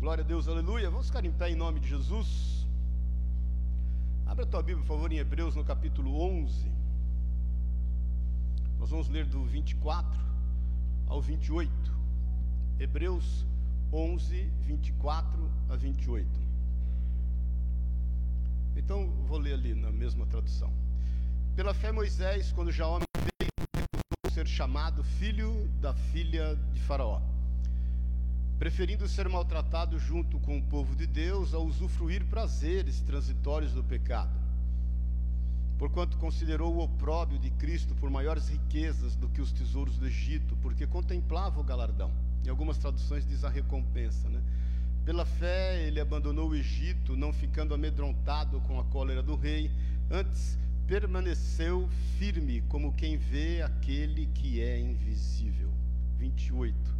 Glória a Deus, aleluia. Vamos ficar em pé em nome de Jesus. Abra a tua Bíblia, por favor, em Hebreus, no capítulo 11. Nós vamos ler do 24 ao 28. Hebreus 11, 24 a 28. Então, vou ler ali na mesma tradução. Pela fé, Moisés, quando já homem veio, ser chamado filho da filha de Faraó preferindo ser maltratado junto com o povo de Deus a usufruir prazeres transitórios do pecado. Porquanto considerou o opróbio de Cristo por maiores riquezas do que os tesouros do Egito, porque contemplava o galardão. Em algumas traduções diz a recompensa, né? Pela fé ele abandonou o Egito, não ficando amedrontado com a cólera do rei, antes permaneceu firme como quem vê aquele que é invisível. 28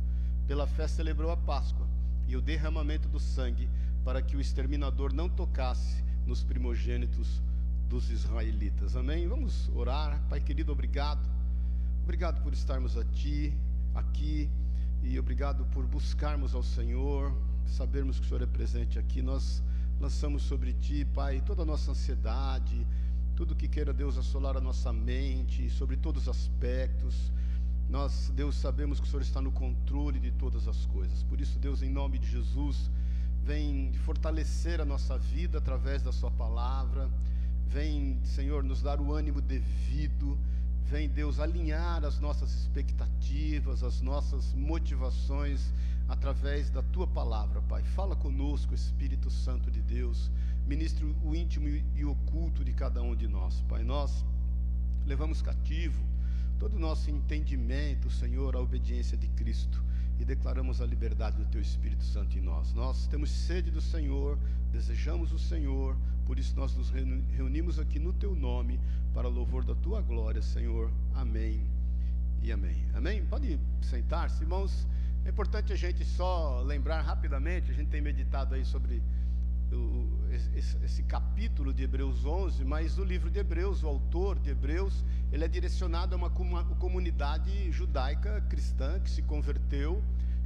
pela fé celebrou a Páscoa e o derramamento do sangue, para que o exterminador não tocasse nos primogênitos dos israelitas. Amém? Vamos orar. Pai querido, obrigado. Obrigado por estarmos aqui, aqui e obrigado por buscarmos ao Senhor, sabermos que o Senhor é presente aqui. Nós lançamos sobre ti, Pai, toda a nossa ansiedade, tudo que queira Deus assolar a nossa mente, sobre todos os aspectos. Nós, Deus, sabemos que o Senhor está no controle de todas as coisas. Por isso, Deus, em nome de Jesus, vem fortalecer a nossa vida através da Sua palavra. Vem, Senhor, nos dar o ânimo devido. Vem, Deus, alinhar as nossas expectativas, as nossas motivações através da Tua palavra, Pai. Fala conosco, Espírito Santo de Deus. Ministre o íntimo e oculto de cada um de nós, Pai. Nós levamos cativo todo o nosso entendimento, Senhor, à obediência de Cristo e declaramos a liberdade do Teu Espírito Santo em nós. Nós temos sede do Senhor, desejamos o Senhor, por isso nós nos reunimos aqui no Teu nome para louvor da Tua glória, Senhor. Amém e amém. Amém? Pode sentar-se, irmãos. É importante a gente só lembrar rapidamente, a gente tem meditado aí sobre esse, capítulo de Hebreus 11, mas o livro de Hebreus, o autor de Hebreus, ele é direcionado a uma, uma comunidade judaica cristã que se converteu,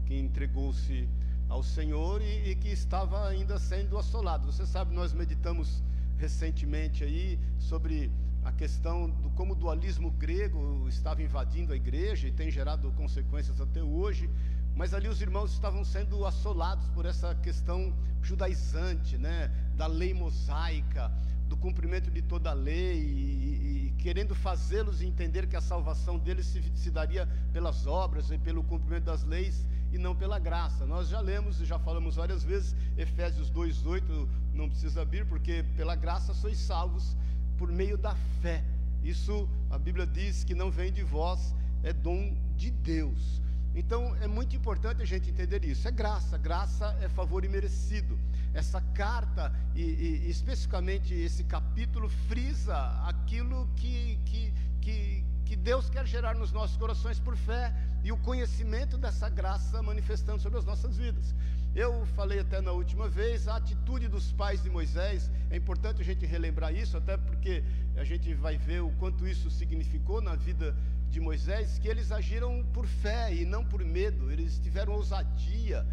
que entregou-se ao Senhor e, e, que estava ainda sendo assolado. Você sabe, nós meditamos recentemente aí sobre a questão do como o dualismo grego estava invadindo a igreja e tem gerado consequências até hoje. Mas ali os irmãos estavam sendo assolados por essa questão judaizante, né, da lei mosaica, do cumprimento de toda a lei e, e querendo fazê-los entender que a salvação deles se, se, daria pelas obras e pelo cumprimento das leis e não pela graça. Nós já lemos e já falamos várias vezes Efésios 2:8, não precisa abrir porque pela graça sois salvos por meio da fé. Isso a Bíblia diz que não vem de vós, é dom de Deus. Então é muito importante a gente entender isso. É graça, graça é favor imerecido. Essa carta, e, e especificamente esse capítulo, frisa aquilo que, que, que, que Deus quer gerar nos nossos corações por fé e o conhecimento dessa graça manifestando sobre as nossas vidas. Eu falei até na última vez, a atitude dos pais de Moisés, é importante a gente relembrar isso, até porque a gente vai ver o quanto isso significou na vida de Moisés, que eles agiram por fé e não por medo, eles tiveram ousadia,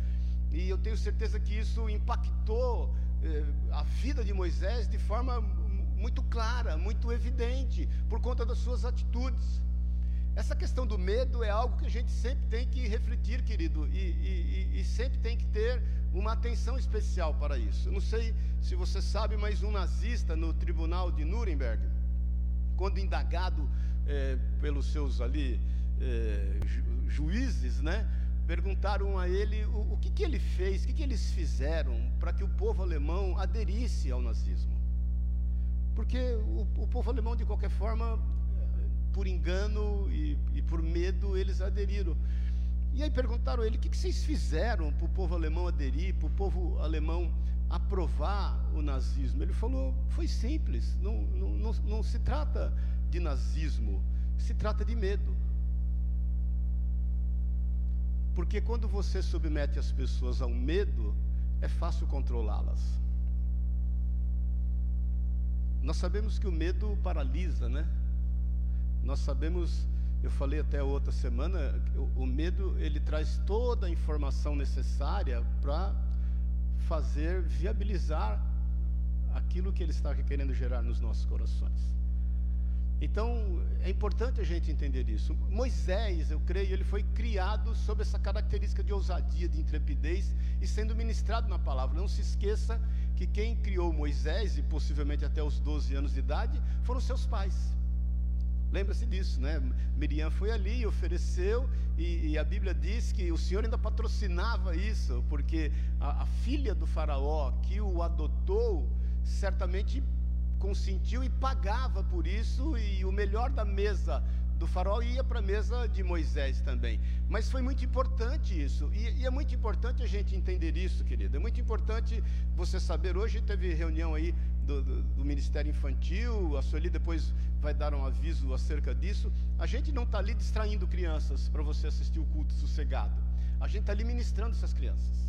e eu tenho certeza que isso impactou eh, a vida de Moisés de forma muito clara, muito evidente, por conta das suas atitudes. Essa questão do medo é algo que a gente sempre tem que refletir, querido, e, e, e, sempre tem que ter uma atenção especial para isso. Eu não sei se você sabe, mas um nazista no tribunal de Nuremberg, quando indagado é, pelos seus ali é, ju, juízes, né, perguntaram a ele o, o que, que ele fez, o que, que eles fizeram para que o povo alemão aderisse ao nazismo. Porque o, o povo alemão, de qualquer forma, por engano e, e por medo, eles aderiram. E aí perguntaram a ele: o que, que vocês fizeram para o povo alemão aderir, para o povo alemão aprovar o nazismo? Ele falou: foi simples, não, não, não, não se trata de nazismo, se trata de medo. Porque quando você submete as pessoas ao medo, é fácil controlá-las. Nós sabemos que o medo paralisa, né? Nós sabemos, eu falei até outra semana, o, o medo ele traz toda a informação necessária para fazer viabilizar aquilo que Ele está querendo gerar nos nossos corações. Então, é importante a gente entender isso. Moisés, eu creio, ele foi criado sob essa característica de ousadia, de intrepidez e sendo ministrado na palavra. Não se esqueça que quem criou Moisés, e possivelmente até os 12 anos de idade, foram seus pais. Lembra-se disso, né? Miriam foi ali, ofereceu, e, e, a Bíblia diz que o Senhor ainda patrocinava isso, porque a, a filha do Faraó que o adotou, certamente consentiu e pagava por isso, e o melhor da mesa do faraó ia para a mesa de Moisés também. Mas foi muito importante isso, e, e, é muito importante a gente entender isso, querido. É muito importante você saber. Hoje teve reunião aí do, do, do Ministério Infantil, a Sueli depois vai dar um aviso acerca disso. A gente não está ali distraindo crianças para você assistir o culto sossegado. A gente está ali ministrando essas crianças.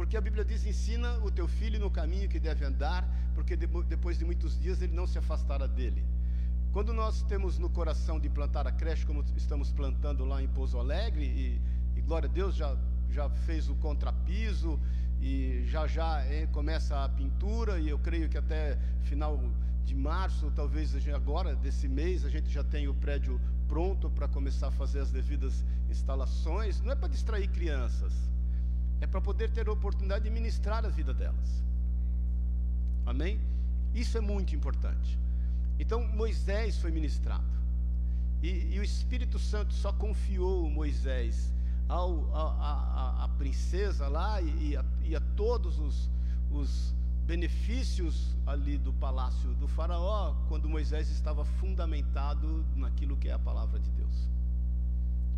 Porque a Bíblia diz: ensina o teu filho no caminho que deve andar, porque depois de muitos dias ele não se afastará dele. Quando nós temos no coração de plantar a creche, como estamos plantando lá em Pouso Alegre, e, e glória a Deus já, já fez o contrapiso, e já já é, começa a pintura, e eu creio que até final de março, talvez agora desse mês, a gente já tem o prédio pronto para começar a fazer as devidas instalações. Não é para distrair crianças, é para poder ter a oportunidade de ministrar a vida delas. Amém? Isso é muito importante. Então Moisés foi ministrado. E, e o Espírito Santo só confiou Moisés ao, a, a, a princesa lá e, e, a, e a, todos os, os benefícios ali do palácio do Faraó, quando Moisés estava fundamentado naquilo que é a palavra de Deus.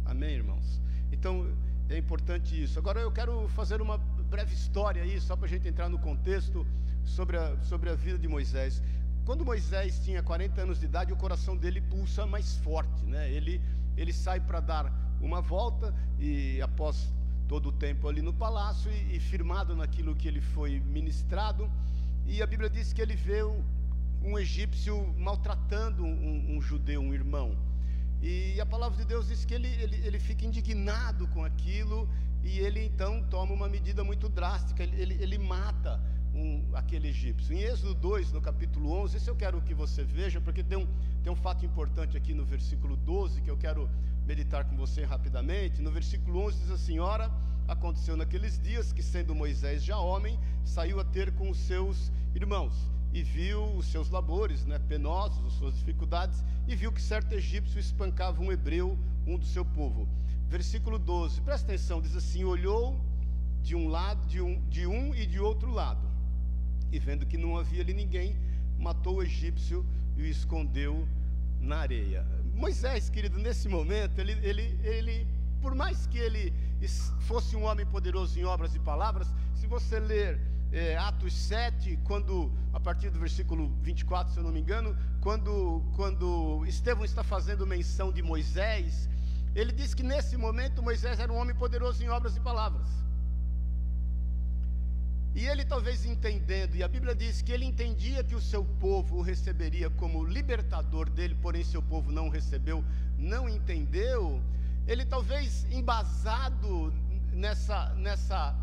Amém, irmãos? Então, é importante isso. Agora eu quero fazer uma breve história aí, só para a gente entrar no contexto sobre a, sobre a vida de Moisés. Quando Moisés tinha 40 anos de idade, o coração dele pulsa mais forte, né? Ele, ele sai para dar uma volta e após todo o tempo ali no palácio e, e, firmado naquilo que ele foi ministrado, e a Bíblia diz que ele vê um, um egípcio maltratando um, um judeu, um irmão. E a palavra de Deus diz que ele, ele, ele fica indignado com aquilo e ele então toma uma medida muito drástica, ele, ele, ele mata um, aquele egípcio. Em Êxodo 2, no capítulo 11, isso eu quero que você veja, porque tem um, tem um fato importante aqui no versículo 12 que eu quero meditar com você rapidamente. No versículo 11 diz assim: Ora, aconteceu naqueles dias que, sendo Moisés já homem, saiu a ter com os seus irmãos e viu os seus labores, né, penosos, as suas dificuldades, e viu que certo egípcio espancava um hebreu, um do seu povo. Versículo 12, presta atenção, diz assim: olhou de um lado, de um, de um e de outro lado, e vendo que não havia ali ninguém, matou o egípcio e o escondeu na areia. Moisés, querido, nesse momento, ele, ele, ele, por mais que ele fosse um homem poderoso em obras e palavras, se você ler é, Atos 7, quando, a partir do versículo 24, se eu não me engano, quando, quando Estevão está fazendo menção de Moisés, ele diz que nesse momento Moisés era um homem poderoso em obras e palavras. E ele talvez entendendo, e a Bíblia diz que ele entendia que o seu povo o receberia como libertador dele, porém seu povo não o recebeu, não entendeu. Ele talvez embasado nessa nessa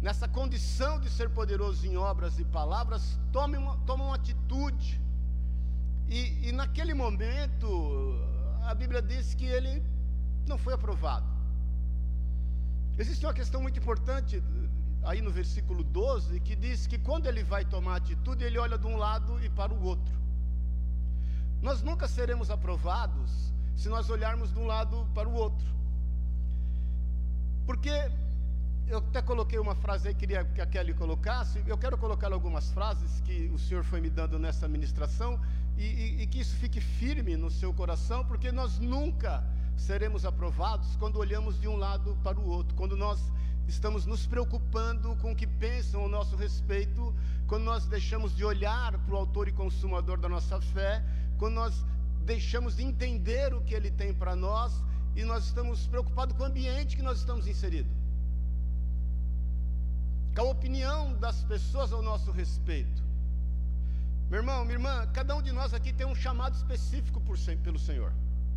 nessa condição de ser poderoso em obras e palavras, tome uma, toma uma atitude. E, e naquele momento, a Bíblia diz que ele não foi aprovado. Existe uma questão muito importante aí no versículo 12 que diz que quando ele vai tomar atitude, ele olha de um lado e para o outro. Nós nunca seremos aprovados se nós olharmos de um lado para o outro. Porque eu até coloquei uma frase aí, queria que a Kelly colocasse. Eu quero colocar algumas frases que o Senhor foi me dando nessa ministração e, e, e que isso fique firme no seu coração, porque nós nunca seremos aprovados quando olhamos de um lado para o outro, quando nós estamos nos preocupando com o que pensam ao nosso respeito, quando nós deixamos de olhar para o autor e consumador da nossa fé, quando nós deixamos de entender o que ele tem para nós e nós estamos preocupados com o ambiente que nós estamos inseridos com a opinião das pessoas ao nosso respeito. Meu irmão, minha irmã, cada um de nós aqui tem um chamado específico por, pelo Senhor,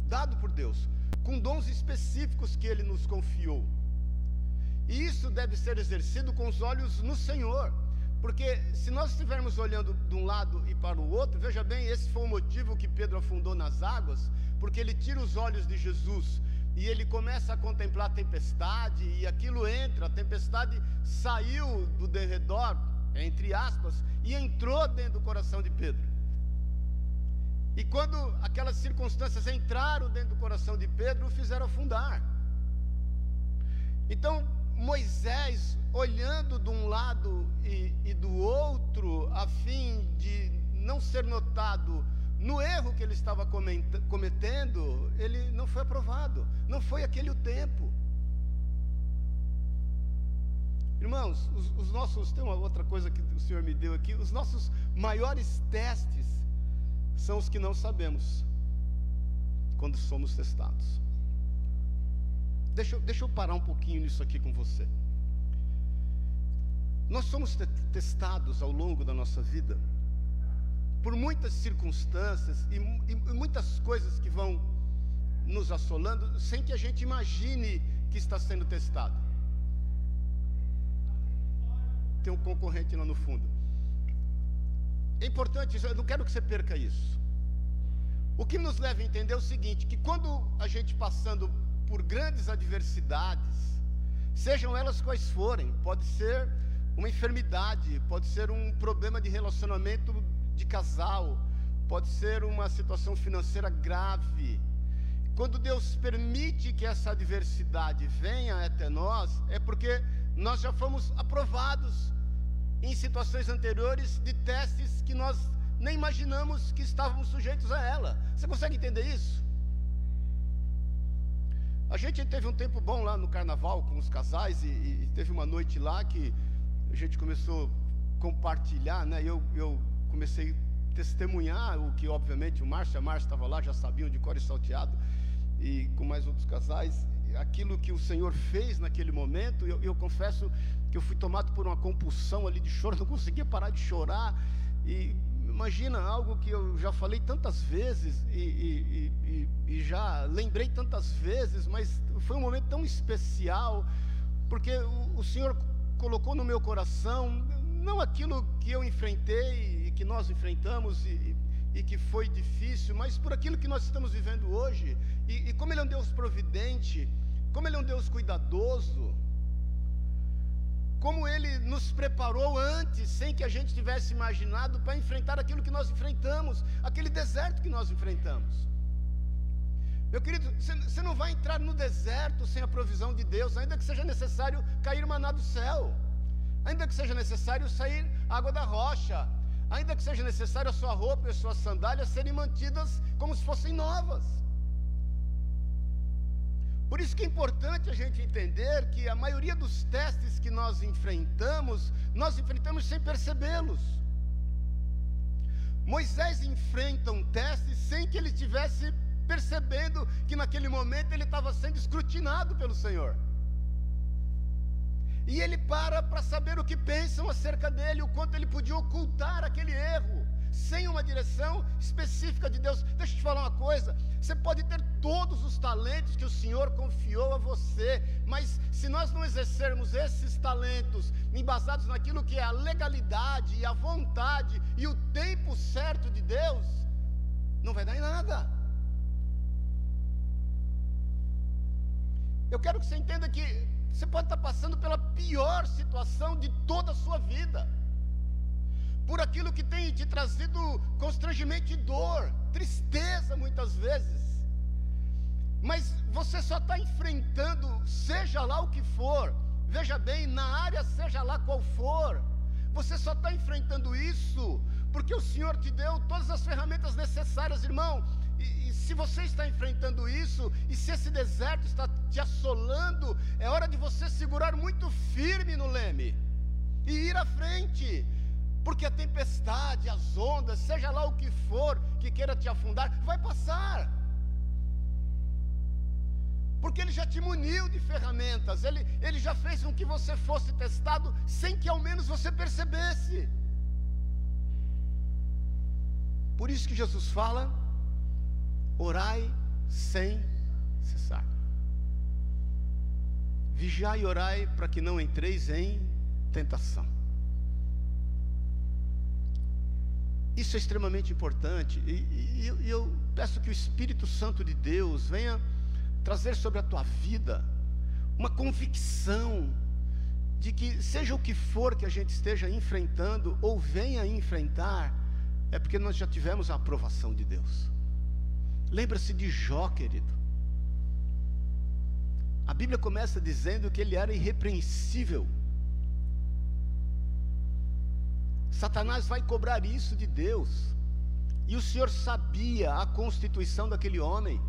dado por Deus, com dons específicos que Ele nos confiou. E isso deve ser exercido com os olhos no Senhor. Porque se nós estivermos olhando de um lado e para o outro, veja bem, esse foi o motivo que Pedro afundou nas águas, porque ele tira os olhos de Jesus e ele começa a contemplar a tempestade, e aquilo entra, a tempestade saiu do derredor, entre aspas, e entrou dentro do coração de Pedro. E quando aquelas circunstâncias entraram dentro do coração de Pedro, o fizeram afundar. Então, Moisés, olhando de um lado e, e do outro, a fim de não ser notado no erro que ele estava cometendo, ele não foi aprovado, não foi aquele o tempo. Irmãos, os, os, nossos, tem uma outra coisa que o Senhor me deu aqui, os nossos maiores testes são os que não sabemos quando somos testados. Deixa, deixa eu parar um pouquinho nisso aqui com você. Nós somos te testados ao longo da nossa vida por muitas circunstâncias e, e, e muitas coisas que vão nos assolando sem que a gente imagine que está sendo testado. Tem um concorrente lá no fundo. É importante, eu não quero que você perca isso. O que nos leva a entender é o seguinte: que quando a gente passando por grandes adversidades, sejam elas quais forem, pode ser uma enfermidade, pode ser um problema de relacionamento de casal, pode ser uma situação financeira grave. Quando Deus permite que essa adversidade venha até nós, é porque nós já fomos aprovados em situações anteriores de testes que nós nem imaginamos que estávamos sujeitos a ela. Você consegue entender isso? A gente teve um tempo bom lá no carnaval com os casais e, e teve uma noite lá que a gente começou a compartilhar, né? Eu, eu comecei a testemunhar o que, obviamente, o Márcio a Márcia estavam lá, já sabiam de cor e salteado, e com mais outros casais, aquilo que o Senhor fez naquele momento, eu, eu confesso que eu fui tomado por uma compulsão ali de choro, não conseguia parar de chorar, e imagina algo que eu já falei tantas vezes e, e, e, e, já lembrei tantas vezes, mas foi um momento tão especial, porque o, o Senhor colocou no meu coração não aquilo que eu enfrentei que nós enfrentamos e, e que foi difícil, mas por aquilo que nós estamos vivendo hoje, e, e como Ele é um Deus providente, como Ele é um Deus cuidadoso, como Ele nos preparou antes, sem que a gente tivesse imaginado, para enfrentar aquilo que nós enfrentamos, aquele deserto que nós enfrentamos. Meu querido, você não vai entrar no deserto sem a provisão de Deus, ainda que seja necessário cair maná do céu ainda que seja necessário sair água da rocha, ainda que seja necessário a sua roupa e as suas sandálias serem mantidas como se fossem novas. Por isso que é importante a gente entender que a maioria dos testes que nós enfrentamos, nós enfrentamos sem percebê-los. Moisés enfrenta um teste sem que ele estivesse percebendo que naquele momento ele estava sendo escrutinado pelo Senhor. E ele para para saber o que pensam acerca dele, o quanto ele podia ocultar aquele erro, sem uma direção específica de Deus. Deixa eu te falar uma coisa: você pode ter todos os talentos que o Senhor confiou a você, mas se nós não exercermos esses talentos embasados naquilo que é a legalidade e a vontade e o tempo certo de Deus, não vai dar em nada. Eu quero que você entenda que você pode estar passando pela pior situação de toda a sua vida, por aquilo que tem te trazido constrangimento e dor, tristeza muitas vezes, mas você só está enfrentando, seja lá o que for, veja bem, na área, seja lá qual for, você só está enfrentando isso porque o Senhor te deu todas as ferramentas necessárias, irmão. E, e, se você está enfrentando isso, e se esse deserto está te assolando, é hora de você segurar muito firme no leme e ir à frente, porque a tempestade, as ondas, seja lá o que for que queira te afundar, vai passar. Porque Ele já te muniu de ferramentas, Ele, ele já fez com que você fosse testado sem que ao menos você percebesse. Por isso que Jesus fala Orai sem cessar. Vigiai e orai para que não entreis em tentação. Isso é extremamente importante. E, e, e, eu peço que o Espírito Santo de Deus venha trazer sobre a tua vida uma convicção de que, seja o que for que a gente esteja enfrentando ou venha enfrentar, é porque nós já tivemos a aprovação de Deus. Lembra-se de Jó, querido. A Bíblia começa dizendo que ele era irrepreensível. Satanás vai cobrar isso de Deus. E o Senhor sabia a constituição daquele homem.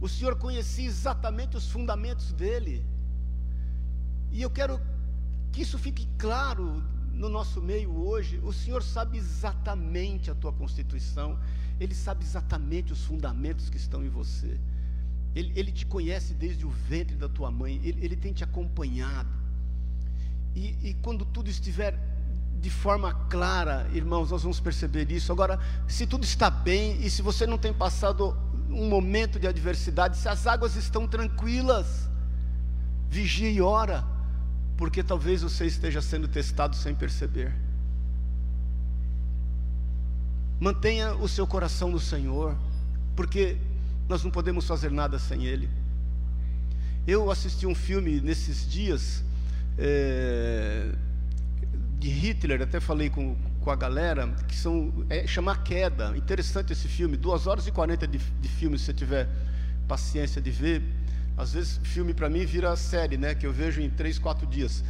O Senhor conhecia exatamente os fundamentos dele. E eu quero que isso fique claro no nosso meio hoje. O Senhor sabe exatamente a tua constituição. Ele sabe exatamente os fundamentos que estão em você. Ele, ele te conhece desde o ventre da tua mãe. Ele, ele tem te acompanhado. E, e quando tudo estiver de forma clara, irmãos, nós vamos perceber isso. Agora, se tudo está bem e se você não tem passado um momento de adversidade, se as águas estão tranquilas, vigia e ora, porque talvez você esteja sendo testado sem perceber. Mantenha o seu coração no Senhor, porque nós não podemos fazer nada sem Ele. Eu assisti um filme nesses dias. É de Hitler, até falei com, com a galera, que são, é, chama Queda. Interessante esse filme, 2 horas e 40 de, de filme, se você tiver paciência de ver. Às vezes, filme para mim vira série, né? Que eu vejo em 3, 4 dias.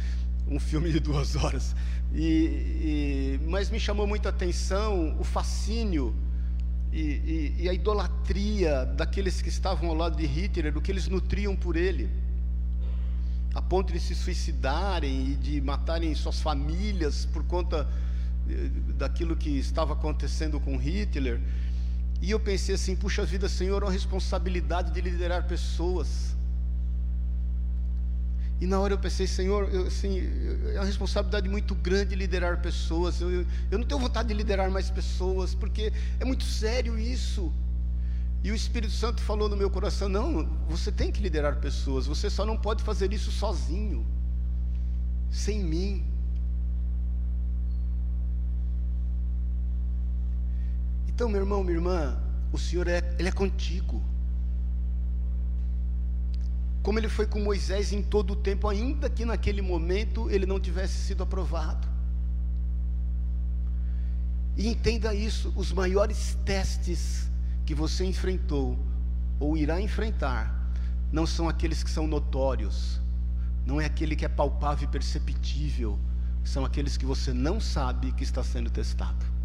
Um filme de duas horas. E, e, mas me chamou muita atenção o fascínio e, e, e a idolatria daqueles que estavam ao lado de Hitler, o que eles nutriam por ele a ponto de se suicidarem e de matarem suas famílias por conta eh, daquilo que estava acontecendo com Hitler. E eu pensei assim: puxa vida, Senhor, é uma responsabilidade de liderar pessoas. E na hora eu pensei, Senhor, eu, assim, é uma responsabilidade muito grande liderar pessoas. Eu, eu, eu não tenho vontade de liderar mais pessoas, porque é muito sério isso. E o Espírito Santo falou no meu coração: não, você tem que liderar pessoas, você só não pode fazer isso sozinho, sem mim. Então, meu irmão, minha irmã, o Senhor é, ele é contigo. Como ele foi com Moisés em todo o tempo, ainda que naquele momento ele não tivesse sido aprovado. E entenda isso: os maiores testes que você enfrentou ou irá enfrentar não são aqueles que são notórios, não é aquele que é palpável e perceptível, são aqueles que você não sabe que está sendo testado.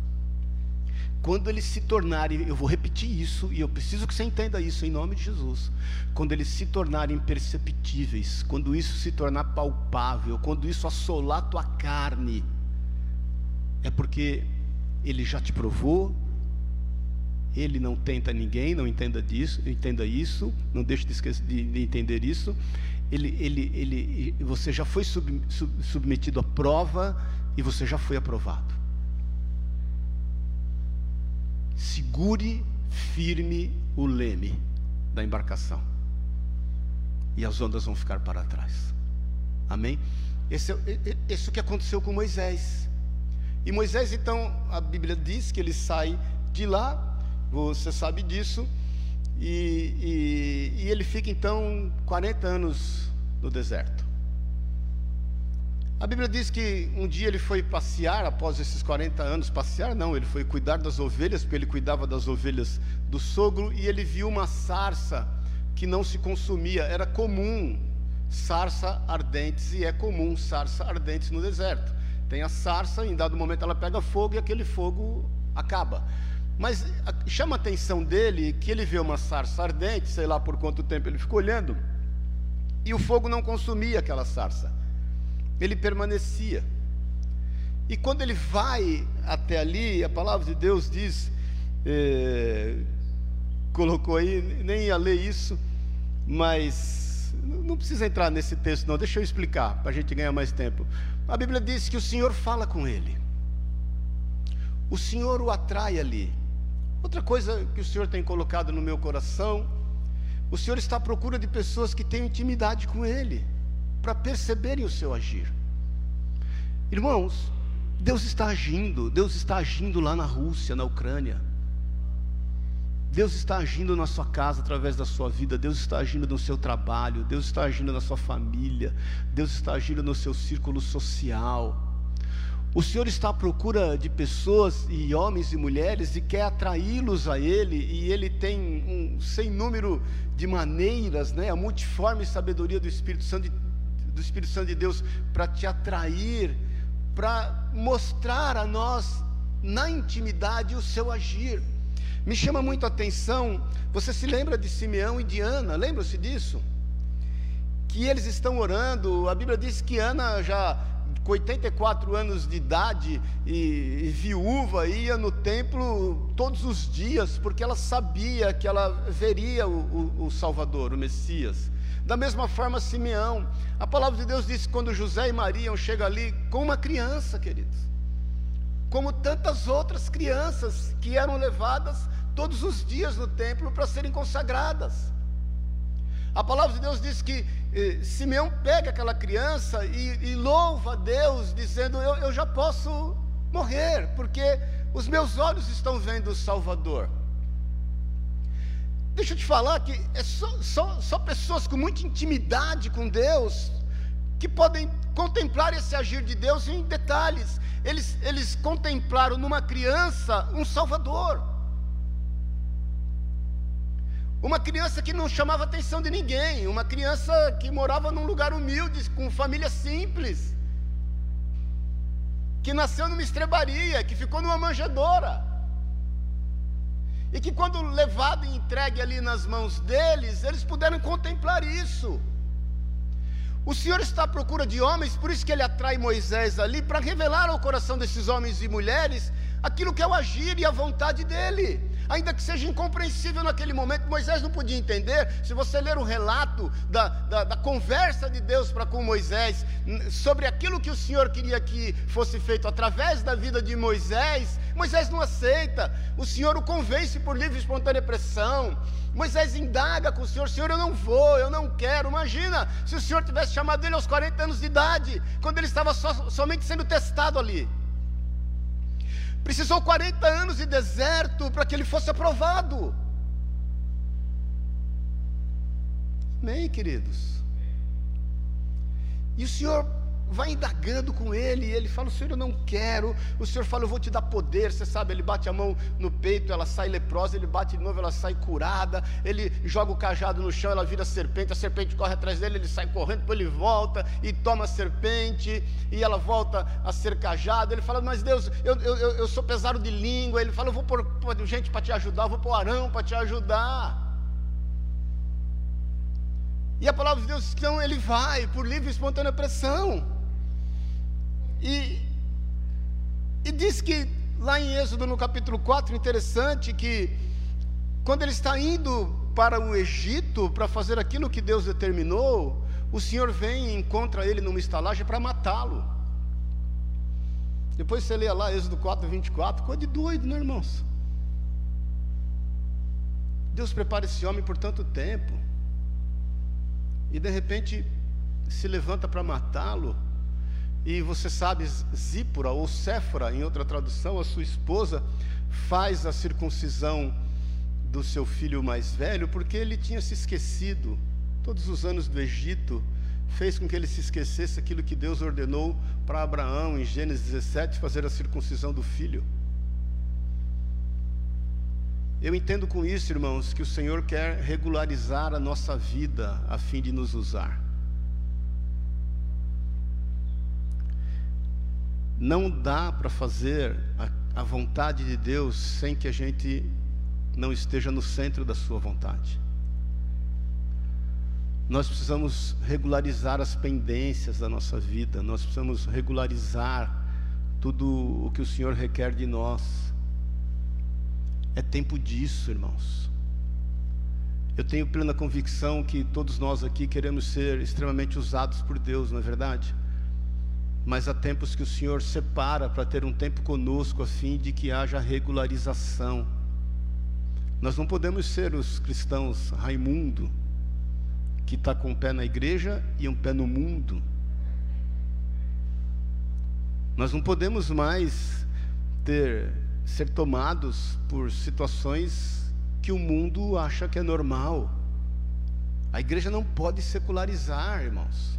Quando eles se tornarem, eu vou repetir isso e eu preciso que você entenda isso em nome de Jesus. Quando eles se tornarem perceptíveis, quando isso se tornar palpável, quando isso assolar tua carne, é porque ele já te provou, ele não tenta ninguém, não entenda disso, entenda isso, não deixe de, esquecer, de, de entender isso. Ele, ele, ele, você já foi sub, sub, submetido à prova e você já foi aprovado. Segure firme o leme da embarcação e as ondas vão ficar para trás. Amém? Esse é, que aconteceu com Moisés. E Moisés, então, a Bíblia diz que ele sai de lá você sabe disso. E, e, e ele fica então 40 anos no deserto. A Bíblia diz que um dia ele foi passear, após esses 40 anos, passear não, ele foi cuidar das ovelhas, porque ele cuidava das ovelhas do sogro, e ele viu uma sarça que não se consumia, era comum sarça ardentes, e é comum sarça ardentes no deserto. Tem a sarça, em dado momento ela pega fogo e aquele fogo acaba. Mas chama a atenção dele que ele vê uma sarça ardente, sei lá por quanto tempo ele ficou olhando, e o fogo não consumia aquela sarça, ele permanecia. E quando ele vai até ali, a palavra de Deus diz, é, colocou aí, nem ia ler isso, mas não precisa entrar nesse texto, não, deixa eu explicar, para a gente ganhar mais tempo. A Bíblia diz que o Senhor fala com ele, o Senhor o atrai ali. Outra coisa que o Senhor tem colocado no meu coração, O Senhor está à procura de pessoas que tenham intimidade com Ele, para perceberem o seu agir. Irmãos, Deus está agindo, Deus está agindo lá na Rússia, na Ucrânia. Deus está agindo na sua casa através da sua vida, Deus está agindo no seu trabalho, Deus está agindo na sua família, Deus está agindo no seu círculo social. O Senhor está à procura de pessoas e homens e mulheres e quer atraí-los a Ele, e Ele tem um sem número de maneiras, né, a multiforme sabedoria do Espírito Santo de, do Espírito Santo de Deus para te atrair, para mostrar a nós na intimidade o seu agir. Me chama muito a atenção, você se lembra de Simeão e de Ana, lembra-se disso? Que eles estão orando, a Bíblia diz que Ana já com 84 anos de idade e, e, viúva, ia no templo todos os dias, porque ela sabia que ela veria o, o, o Salvador, o Messias. Da mesma forma, Simeão, a palavra de Deus diz que quando José e Maria chegam ali com uma criança, queridos, como tantas outras crianças que eram levadas todos os dias no templo para serem consagradas. A palavra de Deus diz que eh, Simeão pega aquela criança e, e louva a Deus, dizendo: eu, eu já posso morrer, porque os meus olhos estão vendo o Salvador. Deixa eu te falar que é só, só, só pessoas com muita intimidade com Deus que podem contemplar esse agir de Deus em detalhes. Eles, eles contemplaram numa criança um Salvador. Uma criança que não chamava atenção de ninguém, uma criança que morava num lugar humilde, com família simples, que nasceu numa estrebaria, que ficou numa manjedoura. E que quando levado e entregue ali nas mãos deles, eles puderam contemplar isso. O Senhor está à procura de homens, por isso que ele atrai Moisés ali, para revelar ao coração desses homens e mulheres aquilo que é o agir e a vontade dele ainda que seja incompreensível naquele momento. Moisés não podia entender. Se você ler o relato da, da, da conversa de Deus para com Moisés, sobre aquilo que o Senhor queria que fosse feito através da vida de Moisés, Moisés não aceita. O Senhor o convence por livre e espontânea pressão. Moisés indaga com o Senhor: Senhor, eu não vou, eu não quero. Imagina se o Senhor tivesse chamado ele aos 40 anos de idade, quando ele estava so, somente sendo testado ali. Precisou 40 anos de deserto para que ele fosse aprovado. Amém, queridos? E o Senhor vai indagando com ele, e ele fala: O Senhor, eu não quero. O Senhor fala: Eu vou te dar poder. Você sabe, ele bate a mão no peito, ela sai leprosa, ele bate de novo, ela sai curada. Ele joga o cajado no chão, ela vira serpente. A serpente corre atrás dele, ele sai correndo, depois ele volta e toma a serpente, e ela volta a ser cajado. Ele fala: Mas Deus, eu, eu, eu sou pesado de língua. Ele fala: Eu vou pôr gente para te ajudar, eu vou pôr Arão para te ajudar. E a palavra de Deus, então, ele vai por livre e espontânea pressão. E, e diz que lá em Êxodo no capítulo 4, interessante que quando ele está indo para o Egito para fazer aquilo que Deus determinou, o Senhor vem e encontra ele numa estalagem para matá-lo. Depois você lê lá Êxodo 4, 24, coisa de doido, né, irmãos? Deus prepara esse homem por tanto tempo, e de repente se levanta para matá-lo. E você sabe, Zípora ou Séfora, em outra tradução, a sua esposa, faz a circuncisão do seu filho mais velho, porque ele tinha se esquecido. Todos os anos do Egito fez com que ele se esquecesse aquilo que Deus ordenou para Abraão em Gênesis 17, fazer a circuncisão do filho. Eu entendo com isso, irmãos, que o Senhor quer regularizar a nossa vida a fim de nos usar. Não dá para fazer a, a vontade de Deus sem que a gente não esteja no centro da Sua vontade. Nós precisamos regularizar as pendências da nossa vida, nós precisamos regularizar tudo o que o Senhor requer de nós. É tempo disso, irmãos. Eu tenho plena convicção que todos nós aqui queremos ser extremamente usados por Deus, não é verdade? Mas há tempos que o Senhor separa para ter um tempo conosco a fim de que haja regularização. Nós não podemos ser os cristãos Raimundo, que está com um pé na igreja e um pé no mundo. Nós não podemos mais ter ser tomados por situações que o mundo acha que é normal. A igreja não pode secularizar, irmãos.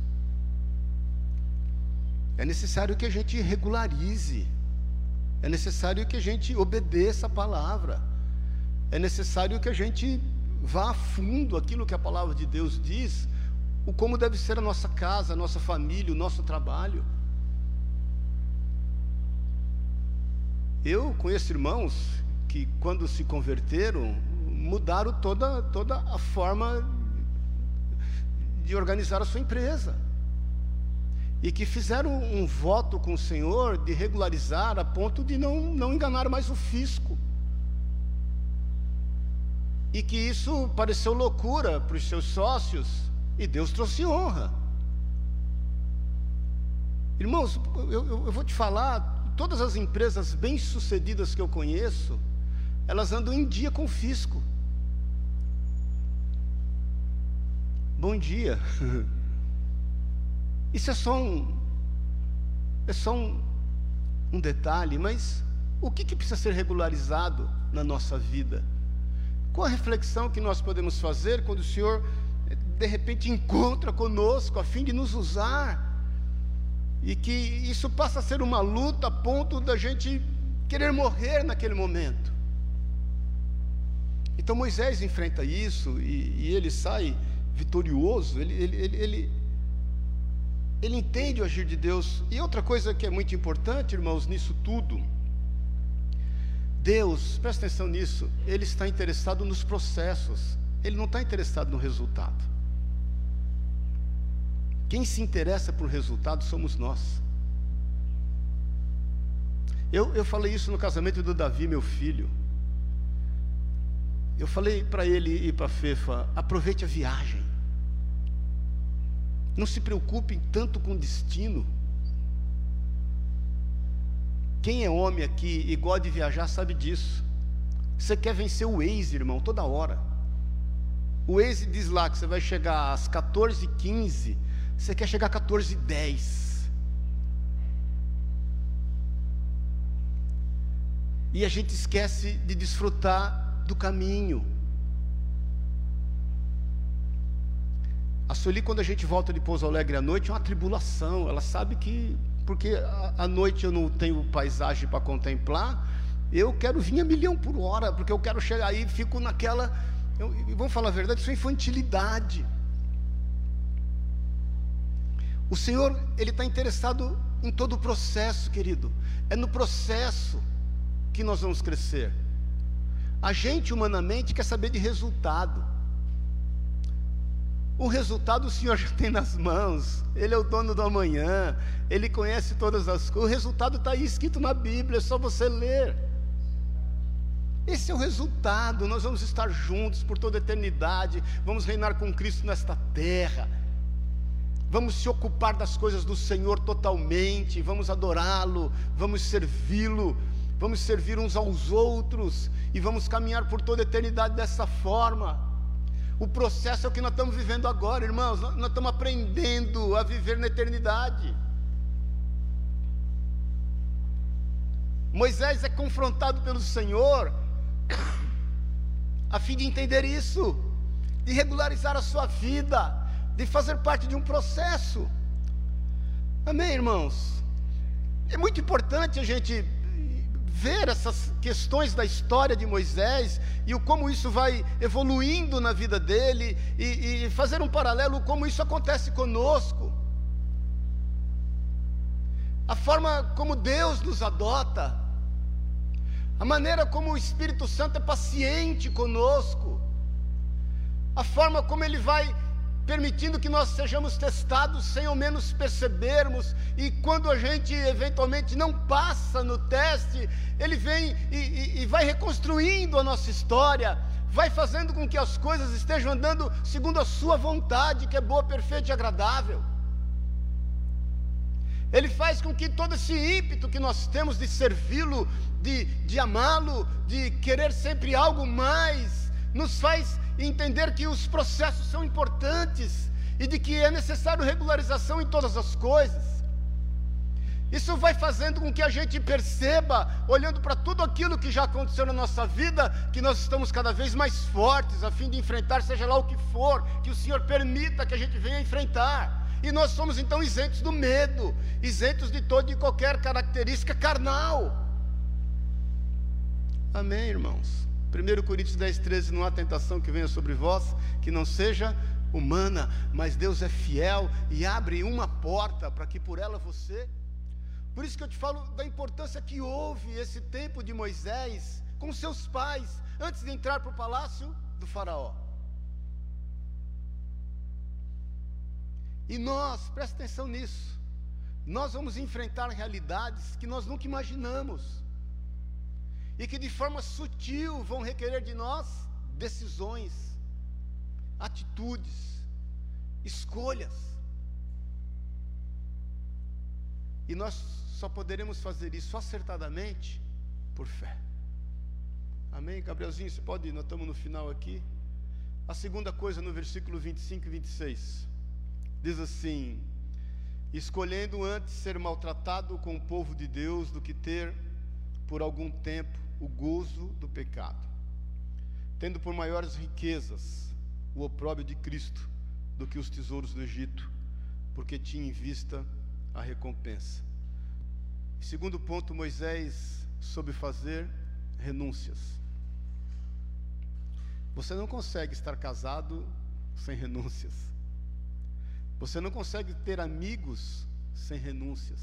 É necessário que a gente regularize. É necessário que a gente obedeça a palavra. É necessário que a gente vá a fundo aquilo que a palavra de Deus diz, o como deve ser a nossa casa, a nossa família, o nosso trabalho. Eu conheço irmãos que, quando se converteram, mudaram toda, toda a forma de organizar a sua empresa. E que fizeram um voto com o Senhor de regularizar a ponto de não, não enganar mais o fisco. E que isso pareceu loucura para os seus sócios, e Deus trouxe honra. Irmãos, eu, eu, eu vou te falar, todas as empresas bem-sucedidas que eu conheço, elas andam em dia com o fisco. Bom dia. Isso é só um é só um, um detalhe, mas o que, que precisa ser regularizado na nossa vida? Qual a reflexão que nós podemos fazer quando o Senhor de repente encontra conosco a fim de nos usar? e que isso passa a ser uma luta a ponto da gente querer morrer naquele momento. Então Moisés enfrenta isso e, e ele sai vitorioso, ele, ele, ele, ele, entende o agir de Deus. E outra coisa que é muito importante, irmãos, nisso tudo, Deus, presta atenção nisso, Ele está interessado nos processos, Ele não está interessado no resultado. Quem se interessa por resultado somos nós. Eu, eu falei isso no casamento do Davi, meu filho. Eu falei para ele e para a Fefa: aproveite a viagem. Não se preocupem tanto com o destino. Quem é homem aqui e gosta de viajar sabe disso. Você quer vencer o Waze, irmão, toda hora. O Waze diz lá que você vai chegar às 14h15 você quer chegar a 14 10. E a gente esquece de desfrutar do caminho. A Sueli, quando a gente volta de Pouso Alegre à noite, é uma tribulação. Ela sabe que, porque à noite eu não tenho paisagem para contemplar, eu quero vir a milhão por hora, porque eu quero chegar aí e fico naquela. Eu, vamos falar a verdade, isso é infantilidade. O Senhor, Ele está interessado em todo o processo, querido. É no processo que nós vamos crescer. A gente, humanamente, quer saber de resultado. O resultado o Senhor já tem nas mãos, Ele é o dono do amanhã, Ele conhece todas as coisas. O resultado está aí escrito na Bíblia, é só você ler. Esse é o resultado. Nós vamos estar juntos por toda a eternidade, vamos reinar com Cristo nesta terra vamos se ocupar das coisas do Senhor totalmente, vamos adorá-lo, vamos servi-lo, vamos servir uns aos outros e vamos caminhar por toda a eternidade dessa forma. O processo é o que nós estamos vivendo agora, irmãos, nós estamos aprendendo a viver na eternidade. Moisés é confrontado pelo Senhor a fim de entender isso, de regularizar a sua vida de fazer parte de um processo. Amém, irmãos? É muito importante a gente ver essas questões da história de Moisés e o como isso vai evoluindo na vida dele e, e fazer um paralelo como isso acontece conosco. A forma como Deus nos adota, a maneira como o Espírito Santo é paciente conosco, a forma como ele vai permitindo que nós sejamos testados sem ao menos percebermos, e quando a gente eventualmente não passa no teste, ele vem e, e, e, vai reconstruindo a nossa história, vai fazendo com que as coisas estejam andando segundo a sua vontade, que é boa, perfeita e agradável. Ele faz com que todo esse ímpeto que nós temos de servi-lo, de, de amá-lo, de querer sempre algo mais, nos faz entender que os processos são importantes e de que é necessário regularização em todas as coisas. Isso vai fazendo com que a gente perceba, olhando para tudo aquilo que já aconteceu na nossa vida, que nós estamos cada vez mais fortes a fim de enfrentar, seja lá o que for, que o Senhor permita que a gente venha enfrentar. E nós somos então isentos do medo, isentos de toda e qualquer característica carnal. Amém, irmãos? 1 Coríntios 10, 13: Não há tentação que venha sobre vós que não seja humana, mas Deus é fiel e abre uma porta para que por ela você. Por isso que eu te falo da importância que houve esse tempo de Moisés com seus pais, antes de entrar para o palácio do Faraó. E nós, presta atenção nisso, nós vamos enfrentar realidades que nós nunca imaginamos, e que de forma sutil vão requerer de nós decisões, atitudes, escolhas. E nós só poderemos fazer isso acertadamente por fé. Amém? Gabrielzinho, você pode ir, nós estamos no final aqui. A segunda coisa no versículo 25 e 26 diz assim: Escolhendo antes ser maltratado com o povo de Deus do que ter por algum tempo o gozo do pecado, tendo por maiores riquezas o opróbio de Cristo do que os tesouros do Egito, porque tinha em vista a recompensa. Segundo ponto, Moisés soube fazer renúncias. Você não consegue estar casado sem renúncias. Você não consegue ter amigos sem renúncias.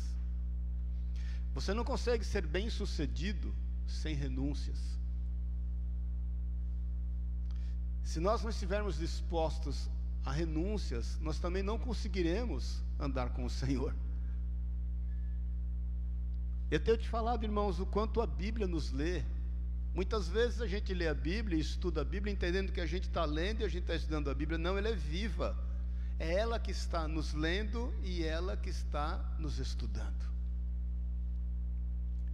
Você não consegue ser bem-sucedido sem renúncias. Se nós não estivermos dispostos a renúncias, nós também não conseguiremos andar com o Senhor. Eu tenho te falado, irmãos, o quanto a Bíblia nos lê. Muitas vezes a gente lê a Bíblia e estuda a Bíblia entendendo que a gente está lendo e a gente está estudando a Bíblia. Não, ela é viva. É ela que está nos lendo e ela que está nos estudando.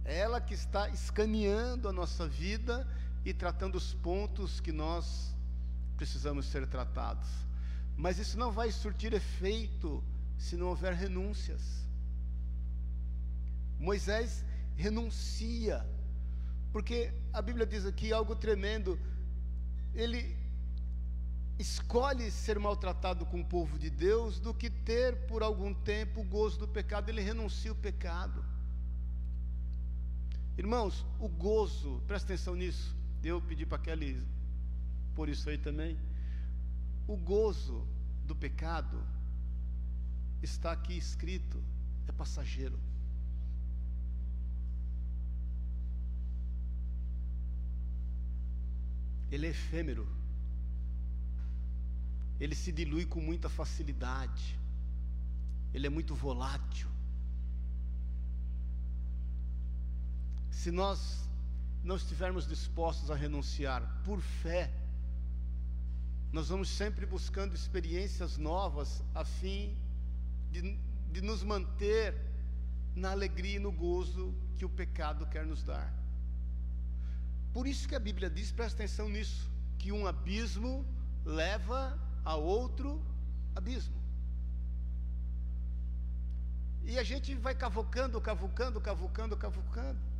Ela que está escaneando a nossa vida e tratando os pontos que nós precisamos ser tratados. Mas isso não vai surtir efeito se não houver renúncias. Moisés renuncia, porque a Bíblia diz aqui algo tremendo. Ele escolhe ser maltratado com o povo de Deus do que ter por algum tempo o gozo do pecado. Ele renuncia o pecado. Irmãos, o gozo, presta atenção nisso. Eu pedi para Kelly por isso aí também. O gozo do pecado está aqui escrito, é passageiro. ele é efêmero. Ele se dilui com muita facilidade. Ele é muito volátil. Se nós não estivermos dispostos a renunciar por fé, nós vamos sempre buscando experiências novas a fim de, de nos manter na alegria e no gozo que o pecado quer nos dar. Por isso que a Bíblia diz, presta atenção nisso, que um abismo leva a outro abismo. E a gente vai cavucando, cavucando, cavucando, cavucando.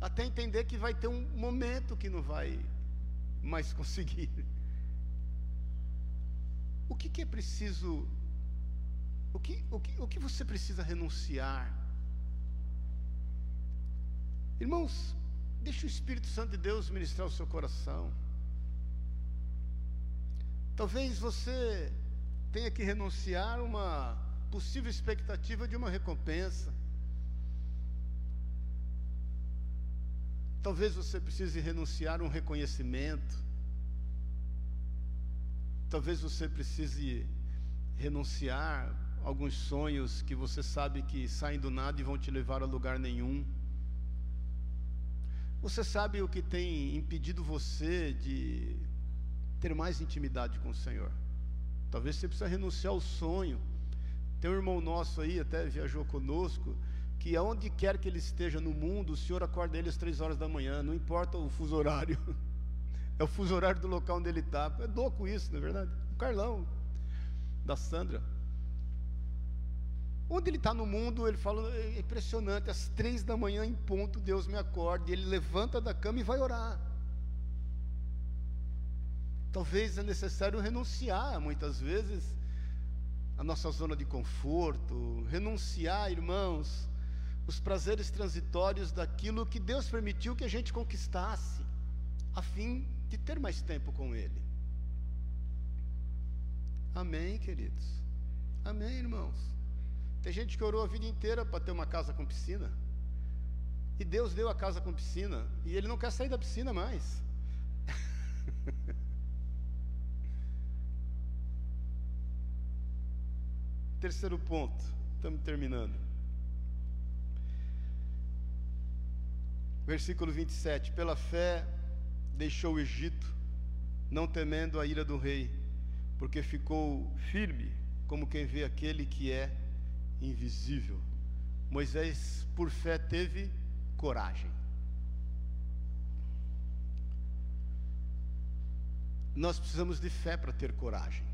Até entender que vai ter um momento que não vai mais conseguir. O que, que é preciso? O que, o, que, o que você precisa renunciar? Irmãos, Deixe o Espírito Santo de Deus ministrar o seu coração. Talvez você tenha que renunciar uma possível expectativa de uma recompensa. Talvez você precise renunciar a um reconhecimento. Talvez você precise renunciar a alguns sonhos que você sabe que saem do nada e vão te levar a lugar nenhum. Você sabe o que tem impedido você de ter mais intimidade com o Senhor? Talvez você precise renunciar ao sonho. Tem um irmão nosso aí, até viajou conosco, que aonde quer que ele esteja no mundo, o Senhor acorda ele às três horas da manhã, não importa o fuso horário. É o fuso horário do local onde ele está. É louco isso, não é verdade? O Carlão, da Sandra. Onde ele está no mundo, ele fala, é impressionante, às três da manhã em ponto, Deus me acorda, e ele levanta da cama e vai orar. Talvez é necessário renunciar, muitas vezes, a nossa zona de conforto, renunciar, irmãos, os prazeres transitórios daquilo que Deus permitiu que a gente conquistasse, a fim de ter mais tempo com Ele. Amém, queridos? Amém, irmãos? Tem gente que orou a vida inteira para ter uma casa com piscina. E Deus deu a casa com piscina. E ele não quer sair da piscina mais. Terceiro ponto, estamos terminando. Versículo 27. Pela fé deixou o Egito, não temendo a ira do rei, porque ficou firme, como quem vê aquele que é invisível. Moisés, por fé, teve coragem. Nós precisamos de fé para ter coragem.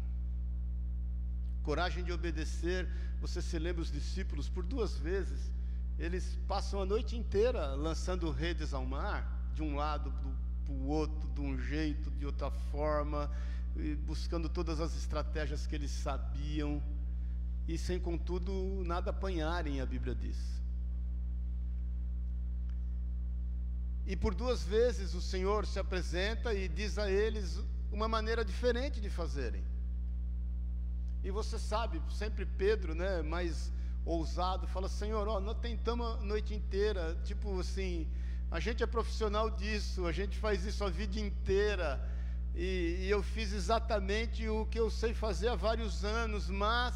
Coragem de obedecer. Você se lembra os discípulos por duas vezes? Eles passam a noite inteira lançando redes ao mar, de um lado para o outro, de um jeito, de outra forma, buscando todas as estratégias que eles sabiam e sem contudo nada apanharem, a Bíblia diz. E por duas vezes o Senhor se apresenta e diz a eles uma maneira diferente de fazerem. E você sabe, sempre Pedro, né, mais ousado, fala: Senhor, ó, nós tentamos a noite inteira, tipo assim, a gente é profissional disso, a gente faz isso a vida inteira, e, e eu fiz exatamente o que eu sei fazer há vários anos, mas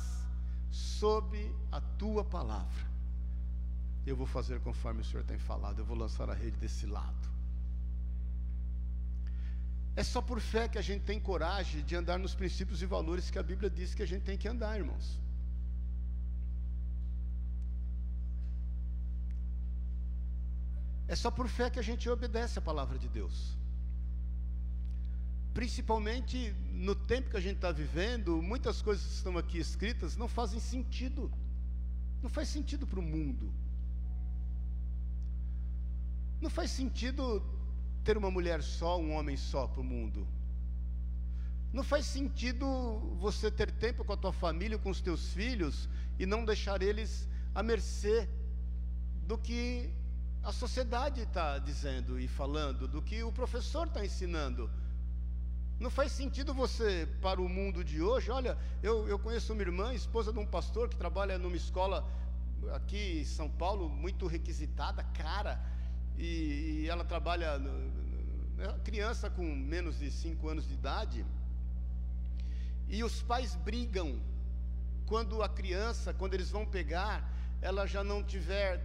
sob a tua palavra. Eu vou fazer conforme o Senhor tem falado, eu vou lançar a rede desse lado. É só por fé que a gente tem coragem de andar nos princípios e valores que a Bíblia diz que a gente tem que andar, irmãos. É só por fé que a gente obedece a palavra de Deus principalmente no tempo que a gente está vivendo, muitas coisas que estão aqui escritas não fazem sentido. Não faz sentido para o mundo. Não faz sentido ter uma mulher só, um homem só para o mundo. Não faz sentido você ter tempo com a tua família, com os teus filhos e não deixar eles à mercê do que a sociedade está dizendo e falando, do que o professor está ensinando. Não faz sentido você, para o mundo de hoje, olha, eu, eu conheço uma irmã, esposa de um pastor que trabalha numa escola aqui em São Paulo, muito requisitada, cara, e, e ela trabalha, criança com menos de 5 anos de idade, e os pais brigam quando a criança, quando eles vão pegar, ela já não tiver,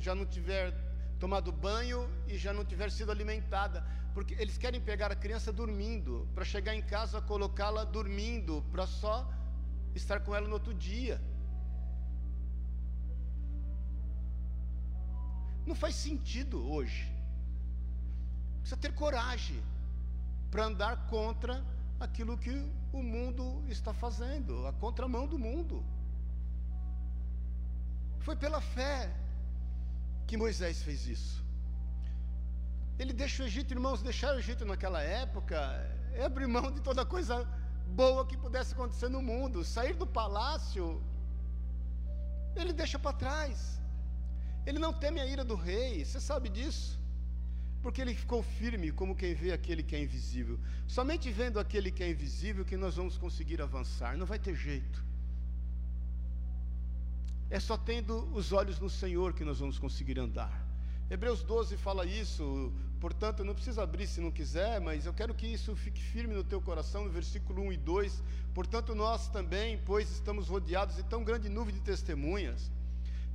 já não tiver tomado banho e já não tiver sido alimentada porque eles querem pegar a criança dormindo, para chegar em casa colocá-la dormindo, para só estar com ela no outro dia. Não faz sentido hoje. Precisa ter coragem para andar contra aquilo que o mundo está fazendo, a contramão do mundo. Foi pela fé que Moisés fez isso. Ele deixa o Egito, irmãos, deixar o Egito naquela época é abrir mão de toda coisa boa que pudesse acontecer no mundo. Sair do palácio, ele deixa para trás. Ele não teme a ira do rei, você sabe disso? Porque ele ficou firme como quem vê aquele que é invisível. Somente vendo aquele que é invisível que nós vamos conseguir avançar, não vai ter jeito. É só tendo os olhos no Senhor que nós vamos conseguir andar. Hebreus 12 fala isso, portanto, não precisa abrir se não quiser, mas eu quero que isso fique firme no teu coração, no versículo 1 e 2. Portanto, nós também, pois estamos rodeados de tão grande nuvem de testemunhas,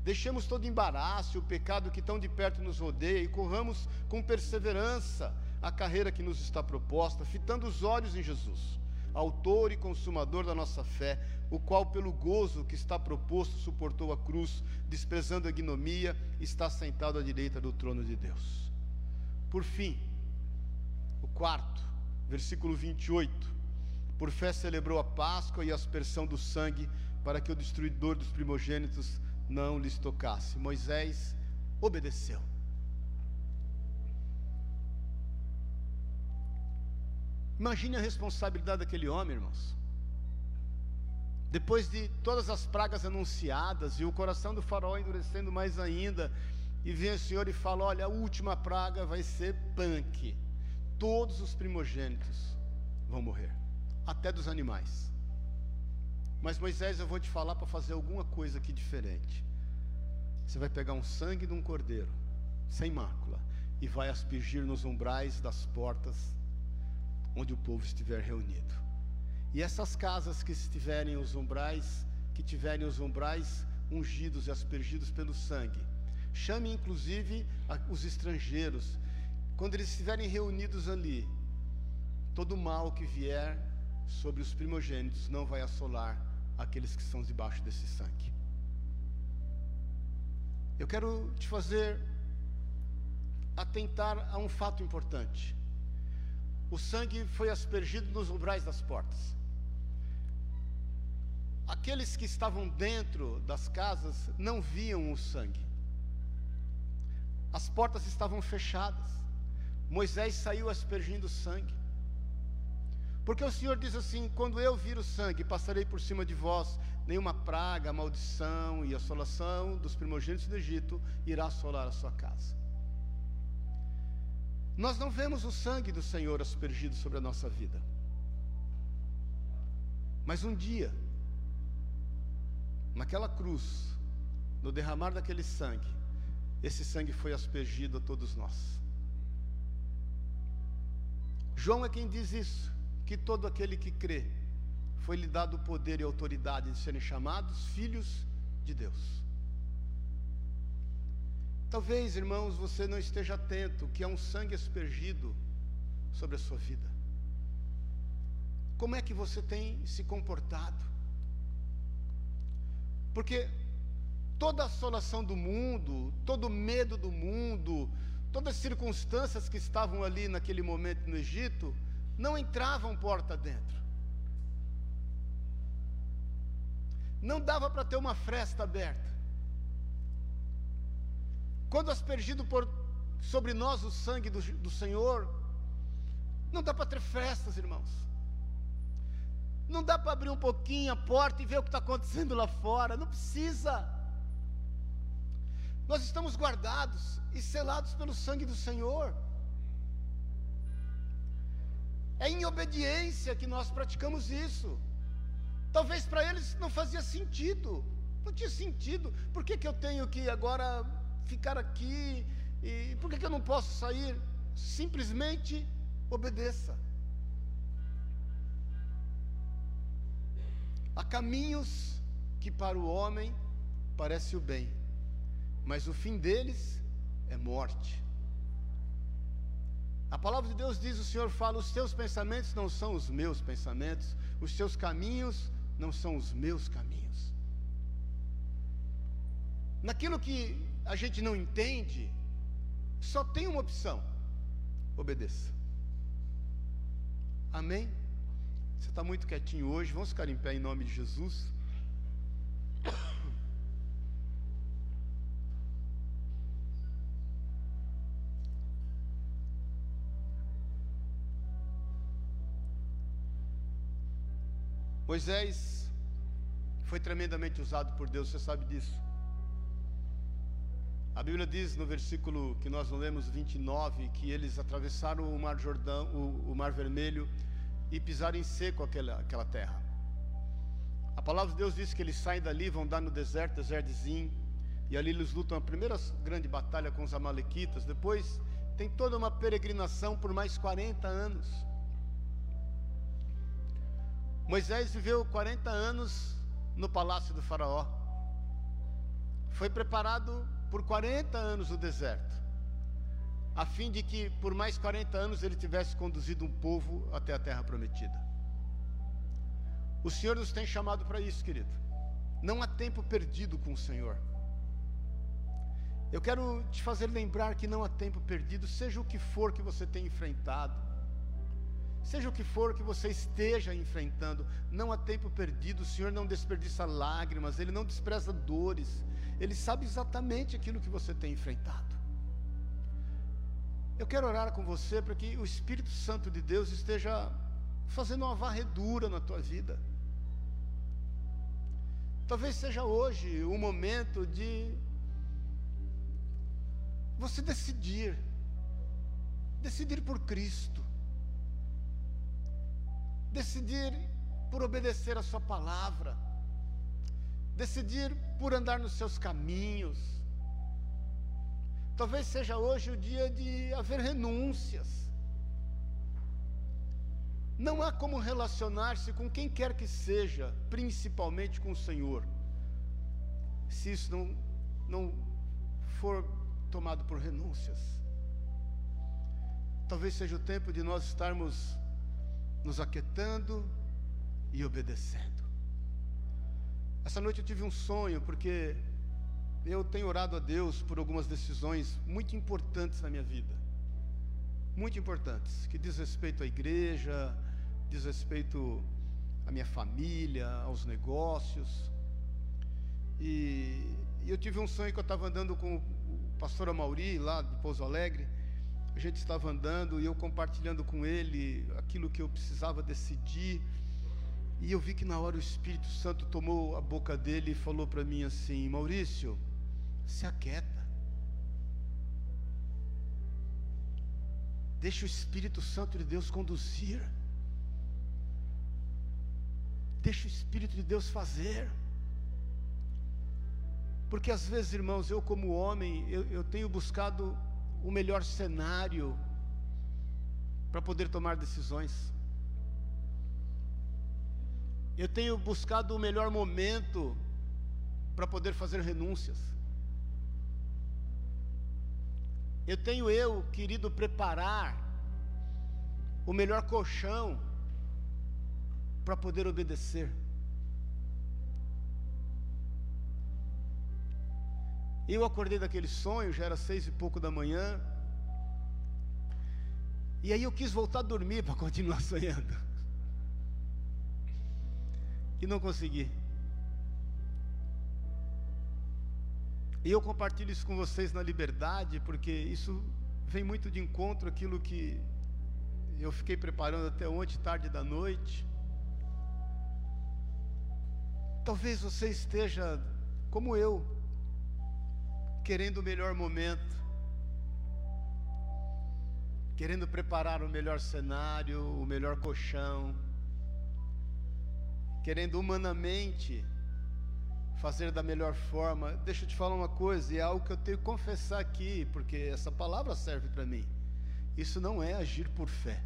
deixemos todo embaraço o pecado que tão de perto nos rodeia e corramos com perseverança a carreira que nos está proposta, fitando os olhos em Jesus autor e consumador da nossa fé, o qual, pelo gozo que está proposto, suportou a cruz, desprezando a ignomia, está sentado à direita do trono de Deus. Por fim, O quarto, versículo 28. Por fé celebrou a Páscoa e a aspersão do sangue, para que o destruidor dos primogênitos não lhes tocasse. Moisés obedeceu. Imagine a responsabilidade daquele homem, irmãos. Depois de todas as pragas anunciadas e o coração do faraó endurecendo mais ainda, e vem o Senhor e fala: Olha, a última praga vai ser punk. Todos os primogênitos vão morrer, até dos animais. Mas Moisés, eu vou te falar para fazer alguma coisa aqui diferente. Você vai pegar um sangue de um cordeiro, sem mácula, e vai aspergir nos umbrais das portas onde o povo estiver reunido. E essas casas que estiverem os umbrais, que tiverem os umbrais ungidos e aspergidos pelo sangue, chame inclusive os estrangeiros, quando eles estiverem reunidos ali, todo mal que vier sobre os primogênitos não vai assolar aqueles que estão debaixo desse sangue. Eu quero te fazer atentar a um fato importante. O sangue foi aspergido nos umbrais das portas. Aqueles que estavam dentro das casas não viam o sangue. As portas estavam fechadas. Moisés saiu aspergindo sangue. Porque o Senhor diz assim: quando eu vir o sangue, passarei por cima de vós, nenhuma praga, maldição e assolação dos primogênitos do Egito irá assolar a sua casa. Nós não vemos o sangue do Senhor aspergido sobre a nossa vida. Mas um dia, naquela cruz, no derramar daquele sangue, esse sangue foi aspergido a todos nós. João é quem diz isso que todo aquele que crê foi lhe dado o poder e autoridade de serem chamados filhos de Deus. Talvez, irmãos, você não esteja atento que há um sangue aspergido sobre a sua vida. Como é que você tem se comportado? Porque toda a assolação do mundo, todo o medo do mundo, todas as circunstâncias que estavam ali naquele momento no Egito, não entravam porta dentro. Não dava para ter uma fresta aberta. Quando aspergido por, sobre nós o sangue do, do Senhor, não dá para ter festas, irmãos. Não dá para abrir um pouquinho a porta e ver o que está acontecendo lá fora. Não precisa. Nós estamos guardados e selados pelo sangue do Senhor. É em obediência que nós praticamos isso. Talvez para eles não fazia sentido. Não tinha sentido. Por que, que eu tenho que agora ficar aqui? E por que, que eu não posso sair? Simplesmente obedeça. Há caminhos que para o homem parece o bem, mas o fim deles é morte. A palavra de Deus diz: o Senhor fala, os teus pensamentos não são os meus pensamentos, os teus caminhos não são os meus caminhos. Naquilo que a gente não entende, só tem uma opção: obedeça. Amém? Você está muito quietinho hoje, vamos ficar em pé em nome de Jesus. Moisés foi tremendamente usado por Deus, você sabe disso. A Bíblia diz no versículo que nós lemos 29 que eles atravessaram o Mar Jordão, o, o Mar Vermelho e pisaram em seco aquela, aquela terra. A palavra de Deus diz que eles saem dali, vão dar no deserto, deserto de e ali eles lutam a primeira grande batalha com os amalequitas. Depois tem toda uma peregrinação por mais 40 anos. Moisés viveu 40 anos no palácio do Faraó. Foi preparado por 40 anos no deserto, a fim de que por mais 40 anos ele tivesse conduzido um povo até a terra prometida. O Senhor nos tem chamado para isso, querido. Não há tempo perdido com o Senhor. Eu quero te fazer lembrar que não há tempo perdido, seja o que for que você tenha enfrentado Seja o que for que você esteja enfrentando, não há tempo perdido. O Senhor não desperdiça lágrimas, Ele não despreza dores. Ele sabe exatamente aquilo que você tem enfrentado. Eu quero orar com você para que o Espírito Santo de Deus esteja fazendo uma varredura na tua vida. Talvez seja hoje o momento de você decidir, decidir por Cristo decidir por obedecer a Sua palavra, decidir por andar nos seus caminhos. Talvez seja hoje o dia de haver renúncias. Não há como relacionar-se com quem quer que seja, principalmente com o Senhor, se isso não, não for tomado por renúncias. Talvez seja o tempo de nós estarmos nos aquietando e obedecendo. Essa noite eu tive um sonho, porque eu tenho orado a Deus por algumas decisões muito importantes na minha vida. Muito importantes, que diz respeito à igreja, diz respeito à minha família, aos negócios. E, e eu tive um sonho que eu estava andando com o pastor Amauri, lá de Pouso Alegre, a gente estava andando e eu compartilhando com ele aquilo que eu precisava decidir. E eu vi que na hora o Espírito Santo tomou a boca dele e falou para mim assim: Maurício, se aquieta. Deixa o Espírito Santo de Deus conduzir. Deixa o Espírito de Deus fazer. Porque às vezes, irmãos, eu como homem, eu, eu tenho buscado o melhor cenário para poder tomar decisões. Eu tenho buscado o melhor momento para poder fazer renúncias. Eu tenho eu querido preparar o melhor colchão para poder obedecer. Eu acordei daquele sonho, já era seis e pouco da manhã. E aí eu quis voltar a dormir para continuar sonhando. E não consegui. E eu compartilho isso com vocês na liberdade, porque isso vem muito de encontro aquilo que eu fiquei preparando até ontem, tarde da noite. Talvez você esteja como eu, querendo o melhor momento, querendo preparar o melhor cenário, o melhor colchão, querendo humanamente fazer da melhor forma. Deixa eu te falar uma coisa, e é algo que eu tenho que confessar aqui, porque essa palavra serve para mim. Isso não é agir por fé.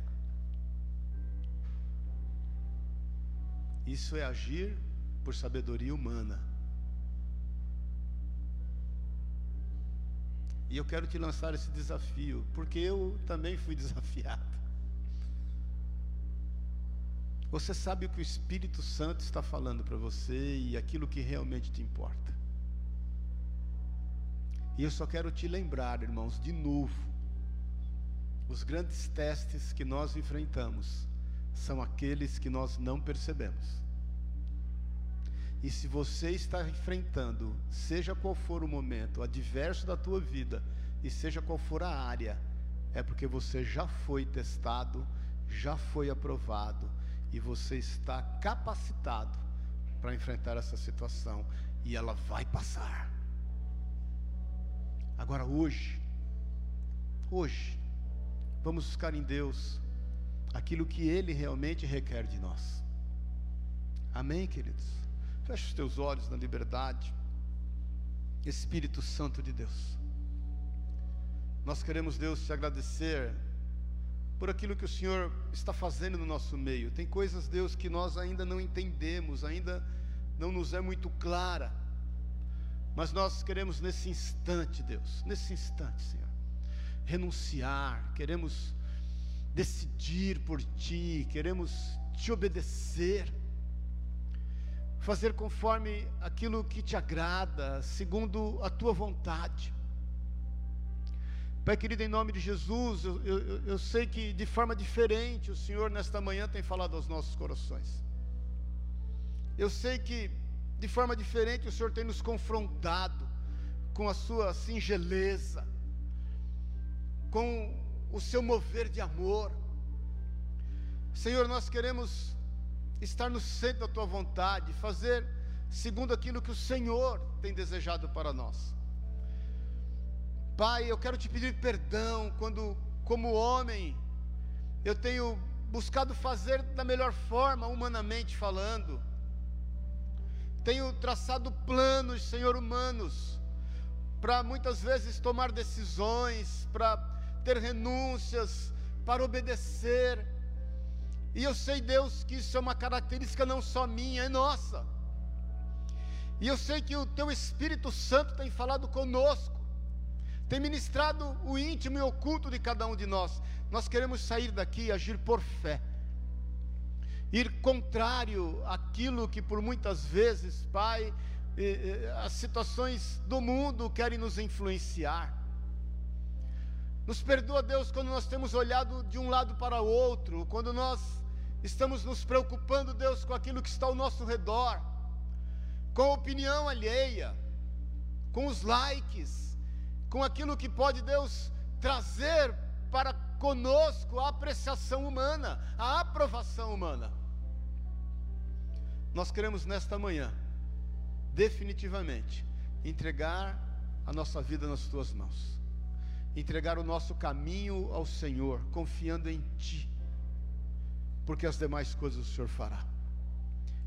Isso é agir por sabedoria humana. E eu quero te lançar esse desafio, porque eu também fui desafiado. Você sabe o que o Espírito Santo está falando para você e aquilo que realmente te importa. E eu só quero te lembrar, irmãos, de novo, os grandes testes que nós enfrentamos são aqueles que nós não percebemos. E se você está enfrentando, seja qual for o momento, adverso da tua vida, e seja qual for a área, é porque você já foi testado, já foi aprovado, e você está capacitado para enfrentar essa situação, e ela vai passar. Agora, hoje, hoje, vamos buscar em Deus aquilo que Ele realmente requer de nós. Amém, queridos? Feche os teus olhos na liberdade. Espírito Santo de Deus. Nós queremos, Deus, te agradecer por aquilo que o Senhor está fazendo no nosso meio. Tem coisas, Deus, que nós ainda não entendemos, ainda não nos é muito clara. Mas nós queremos nesse instante, Deus, nesse instante, Senhor, renunciar, queremos decidir por Ti, queremos te obedecer fazer conforme aquilo que te agrada, segundo a tua vontade. Pai querido, em nome de Jesus, eu, eu, eu sei que de forma diferente o Senhor nesta manhã tem falado aos nossos corações. Eu sei que de forma diferente o Senhor tem nos confrontado com a sua singeleza, com o seu mover de amor. Senhor, nós queremos estar no centro da tua vontade, fazer segundo aquilo que o Senhor tem desejado para nós. Pai, eu quero te pedir perdão quando, como homem, eu tenho buscado fazer da melhor forma, humanamente falando. Tenho traçado planos, Senhor, humanos, para muitas vezes tomar decisões, para ter renúncias, para obedecer. E eu sei, Deus, que isso é uma característica não só minha, é nossa. E eu sei que o Teu Espírito Santo tem falado conosco tem ministrado o íntimo e oculto de cada um de nós. Nós queremos sair daqui e agir por fé. Ir contrário àquilo que por muitas vezes, Pai, as situações do mundo querem nos influenciar. Nos perdoa, Deus, quando nós temos olhado de um lado para o outro, quando nós estamos nos preocupando, Deus, com aquilo que está ao nosso redor, com a opinião alheia, com os likes, com aquilo que pode Deus trazer para conosco a apreciação humana, a aprovação humana. Nós queremos nesta manhã, definitivamente, entregar a nossa vida nas tuas mãos, entregar o nosso caminho ao Senhor, confiando em Ti, porque as demais coisas o Senhor fará.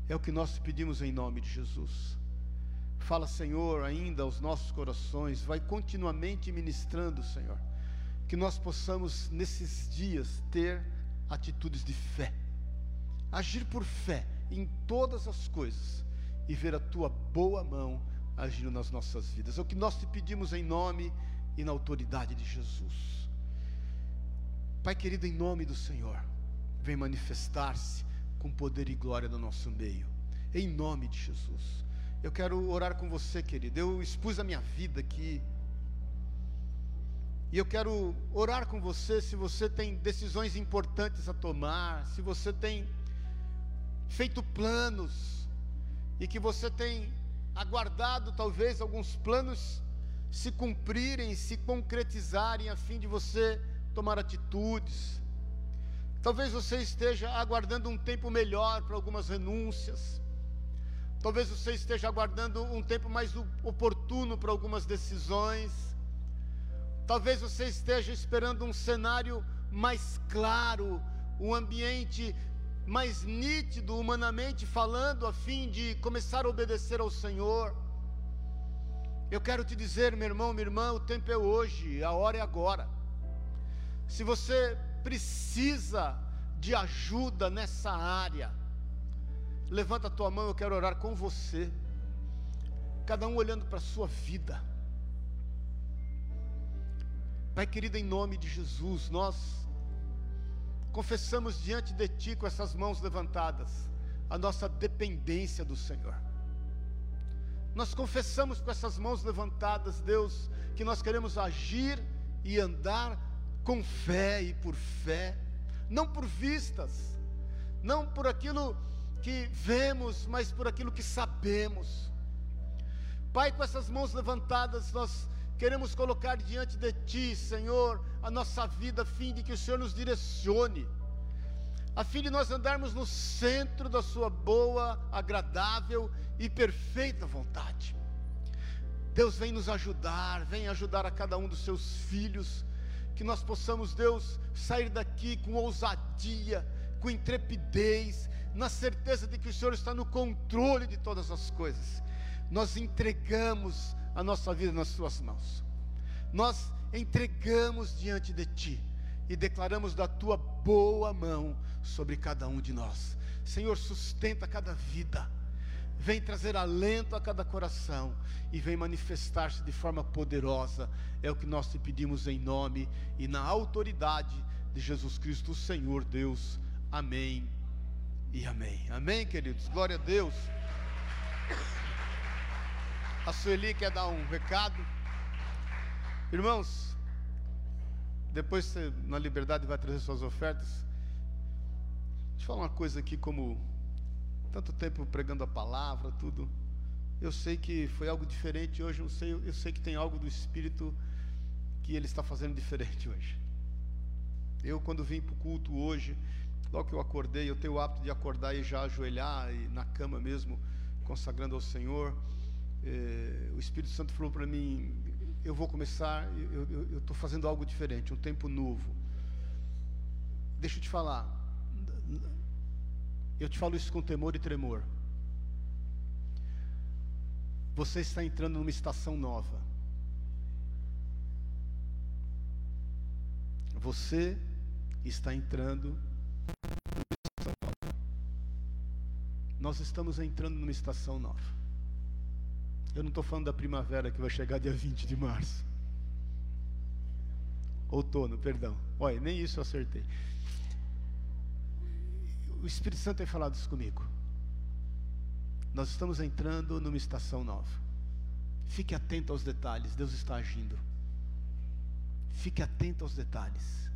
É o que nós pedimos em nome de Jesus. Fala, Senhor, ainda aos nossos corações, vai continuamente ministrando, Senhor, que nós possamos nesses dias ter atitudes de fé, agir por fé em todas as coisas e ver a tua boa mão agindo nas nossas vidas. É o que nós te pedimos em nome e na autoridade de Jesus. Pai querido, em nome do Senhor, vem manifestar-se com poder e glória no nosso meio, em nome de Jesus. Eu quero orar com você, querido. Eu expus a minha vida aqui. E eu quero orar com você se você tem decisões importantes a tomar, se você tem feito planos e que você tem aguardado talvez alguns planos se cumprirem, se concretizarem a fim de você tomar atitudes. Talvez você esteja aguardando um tempo melhor para algumas renúncias. Talvez você esteja aguardando um tempo mais oportuno para algumas decisões. Talvez você esteja esperando um cenário mais claro, um ambiente mais nítido, humanamente falando, a fim de começar a obedecer ao Senhor. Eu quero te dizer, meu irmão, minha irmã, o tempo é hoje, a hora é agora. Se você precisa de ajuda nessa área, Levanta a tua mão, eu quero orar com você. Cada um olhando para a sua vida. Pai querido, em nome de Jesus, nós confessamos diante de Ti com essas mãos levantadas a nossa dependência do Senhor. Nós confessamos com essas mãos levantadas, Deus, que nós queremos agir e andar com fé e por fé, não por vistas, não por aquilo que vemos, mas por aquilo que sabemos. Pai, com essas mãos levantadas, nós queremos colocar diante de Ti, Senhor, a nossa vida, a fim de que o Senhor nos direcione, a fim de nós andarmos no centro da Sua boa, agradável e perfeita vontade. Deus vem nos ajudar, vem ajudar a cada um dos Seus filhos, que nós possamos, Deus, sair daqui com ousadia, com intrepidez, na certeza de que o Senhor está no controle de todas as coisas. Nós entregamos a nossa vida nas Suas mãos. Nós entregamos diante de Ti e declaramos da Tua boa mão sobre cada um de nós. Senhor, sustenta cada vida. Vem trazer alento a cada coração e vem manifestar-se de forma poderosa. É o que nós te pedimos em nome e na autoridade de Jesus Cristo, Senhor Deus. Amém e amém. Amém, queridos? Glória a Deus. A Sueli quer dar um recado. Irmãos, Depois você, na liberdade, vai trazer suas ofertas. Deixa eu falar uma coisa aqui, como tanto tempo pregando a palavra, tudo. Eu sei que foi algo diferente hoje, eu sei, eu sei que tem algo do Espírito que Ele está fazendo diferente hoje. Eu, quando vim para o culto hoje, logo que eu acordei, eu tenho o hábito de acordar e já ajoelhar e na cama mesmo, consagrando ao Senhor. Eh, o Espírito Santo falou para mim: eu vou começar, eu estou fazendo algo diferente, um tempo novo. Deixa eu te falar, eu te falo isso com temor e tremor. Você está entrando numa estação nova. Você está entrando Nós estamos entrando numa estação nova. Eu não estou falando da primavera que vai chegar dia 20 de março. Outono, perdão. Olha, nem isso eu acertei. O Espírito Santo tem falado isso comigo. Nós estamos entrando numa estação nova. Fique atento aos detalhes, Deus está agindo. Fique atento aos detalhes.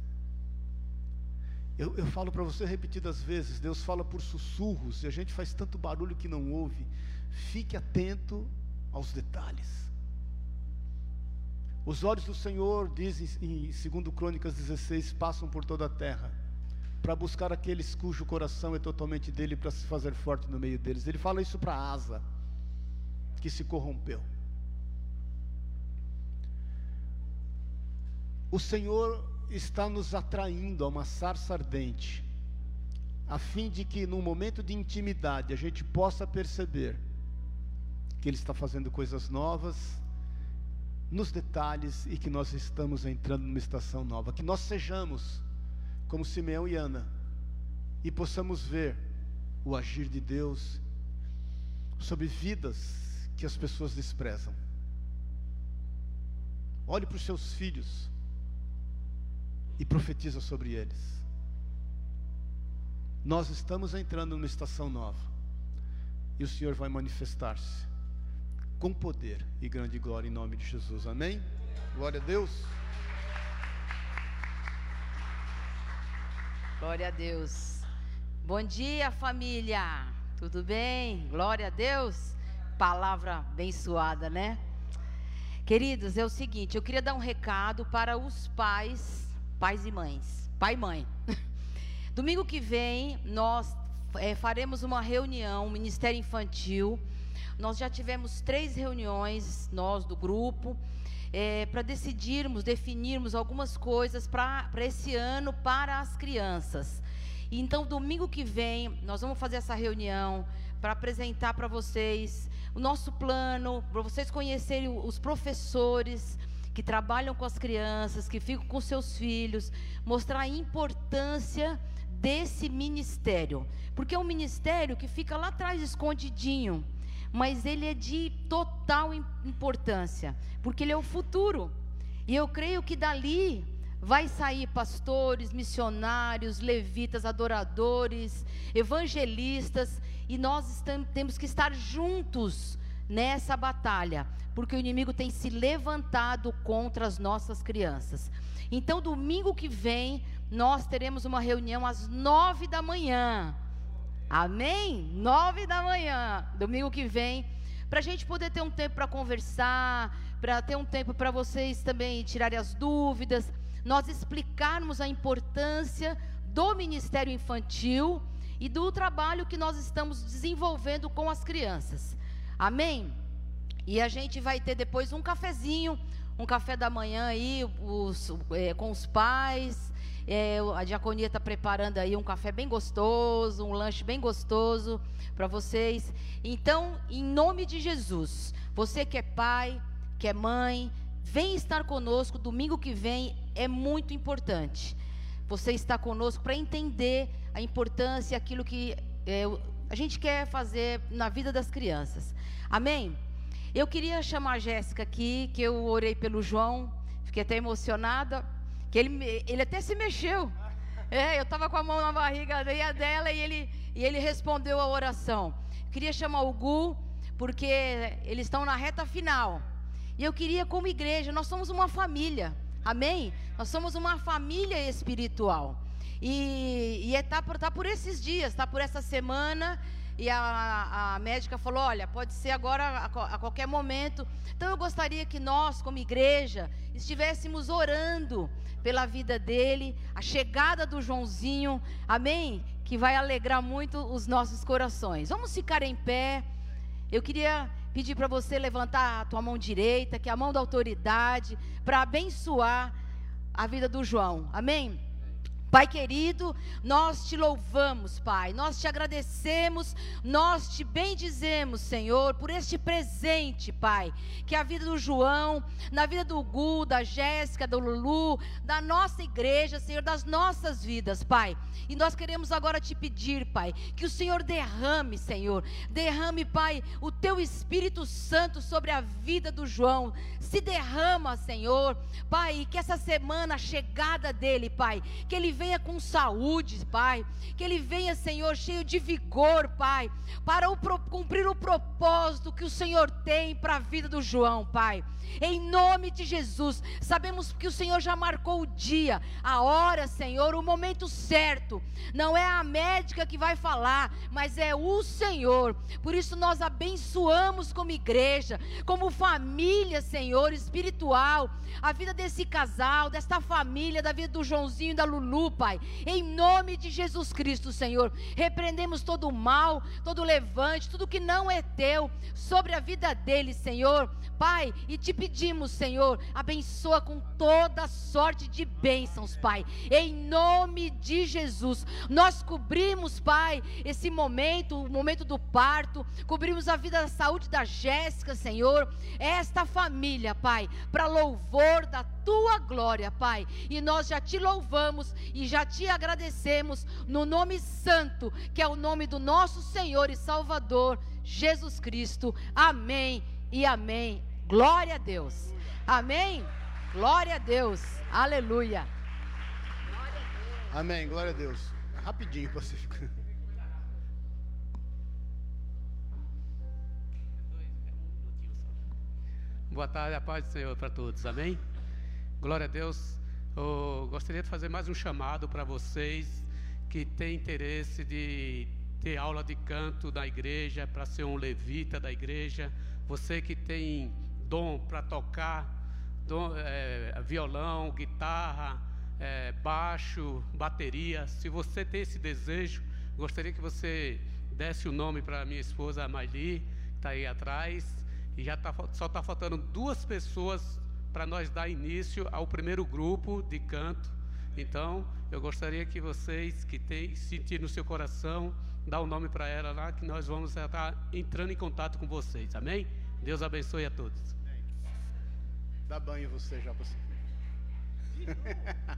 Eu, eu falo para você repetidas vezes: Deus fala por sussurros e a gente faz tanto barulho que não ouve. Fique atento aos detalhes. Os olhos do Senhor, dizem em 2 Crônicas 16, passam por toda a terra para buscar aqueles cujo coração é totalmente dele para se fazer forte no meio deles. Ele fala isso para Asa, que se corrompeu. O Senhor está nos atraindo a uma sarça ardente, a fim de que num momento de intimidade a gente possa perceber que Ele está fazendo coisas novas nos detalhes e que nós estamos entrando numa estação nova. Que nós sejamos como Simeão e Ana e possamos ver o agir de Deus sobre vidas que as pessoas desprezam. Olhe para os seus filhos e profetiza sobre eles. Nós estamos entrando numa estação nova e o Senhor vai manifestar-se com poder e grande glória em nome de Jesus. Amém? Glória a Deus. Glória a Deus. Bom dia, família. Tudo bem? Glória a Deus. Palavra abençoada, né? Queridos, é o seguinte, eu queria dar um recado para os pais, pais e mães, pai e mãe. Domingo que vem nós é, faremos uma reunião, Ministério Infantil, nós já tivemos três reuniões, nós do grupo, é, para decidirmos, definirmos algumas coisas para esse ano para as crianças. Então, domingo que vem, nós vamos fazer essa reunião para apresentar para vocês o nosso plano, para vocês conhecerem os professores que trabalham com as crianças, que ficam com seus filhos, mostrar a importância desse ministério, porque é um ministério que fica lá atrás escondidinho mas ele é de total importância, porque ele é o futuro. E eu creio que dali vai sair pastores, missionários, levitas, adoradores, evangelistas, e nós estamos, temos que estar juntos nessa batalha, porque o inimigo tem se levantado contra as nossas crianças. Então, domingo que vem, nós teremos uma reunião às nove da manhã Amém? Nove da manhã, domingo que vem, para a gente poder ter um tempo para conversar, para ter um tempo para vocês também tirarem as dúvidas, nós explicarmos a importância do ministério infantil e do trabalho que nós estamos desenvolvendo com as crianças. Amém? E a gente vai ter depois um cafezinho, um café da manhã aí os, é, com os pais é, a diaconia está preparando aí um café bem gostoso, um lanche bem gostoso para vocês. Então, em nome de Jesus, você que é pai, que é mãe, vem estar conosco domingo que vem, é muito importante. Você está conosco para entender a importância, aquilo que é, a gente quer fazer na vida das crianças. Amém? Eu queria chamar a Jéssica aqui, que eu orei pelo João, fiquei até emocionada que ele, ele até se mexeu. É, eu estava com a mão na barriga dela e ele, e ele respondeu a oração. queria chamar o Gu, porque eles estão na reta final. E eu queria, como igreja, nós somos uma família. Amém? Nós somos uma família espiritual. E, e é, por, tá por esses dias, tá por essa semana. E a, a médica falou: olha, pode ser agora a, a qualquer momento. Então eu gostaria que nós, como igreja, estivéssemos orando pela vida dele, a chegada do Joãozinho, amém? Que vai alegrar muito os nossos corações. Vamos ficar em pé. Eu queria pedir para você levantar a tua mão direita, que é a mão da autoridade, para abençoar a vida do João. Amém? Pai querido, nós te louvamos, Pai, nós te agradecemos, nós te bendizemos, Senhor, por este presente, Pai, que é a vida do João, na vida do Gu, da Jéssica, do Lulu, da nossa igreja, Senhor, das nossas vidas, Pai. E nós queremos agora te pedir, Pai, que o Senhor derrame, Senhor, derrame, Pai, o teu Espírito Santo sobre a vida do João, se derrama, Senhor, Pai, que essa semana, a chegada dele, Pai, que ele venha com saúde, Pai. Que ele venha, Senhor, cheio de vigor, Pai, para o, cumprir o propósito que o Senhor tem para a vida do João, Pai. Em nome de Jesus, sabemos que o Senhor já marcou o dia, a hora, Senhor, o momento certo. Não é a médica que vai falar, mas é o Senhor. Por isso nós abençoamos como igreja, como família, Senhor, espiritual, a vida desse casal, desta família, da vida do Joãozinho e da Lulu, Pai. Em nome de Jesus Cristo, Senhor, repreendemos todo o mal, todo o levante, tudo que não é teu sobre a vida deles, Senhor. Pai, e te pedimos, Senhor, abençoa com toda sorte de bênçãos, Pai. Em nome de Jesus, nós cobrimos, Pai, esse momento, o momento do parto, cobrimos a vida da saúde da Jéssica, Senhor, esta família, Pai, para louvor da tua glória, Pai. E nós já te louvamos e já te agradecemos no nome santo, que é o nome do nosso Senhor e Salvador, Jesus Cristo. Amém e amém. Glória a Deus. Amém? Glória a Deus. Aleluia. Amém. Glória a Deus. Rapidinho você fica. Boa tarde, a paz do Senhor para todos. Amém? Glória a Deus. Eu gostaria de fazer mais um chamado para vocês que têm interesse de ter aula de canto da igreja, para ser um levita da igreja. Você que tem dom para tocar dom, é, violão, guitarra, é, baixo, bateria. Se você tem esse desejo, gostaria que você desse o nome para minha esposa Maili, que está aí atrás. E já tá, só está faltando duas pessoas para nós dar início ao primeiro grupo de canto. Então, eu gostaria que vocês que têm sentido no seu coração, dá o um nome para ela lá, que nós vamos estar entrando em contato com vocês. Amém? Deus abençoe a todos. Dá banho você já, você.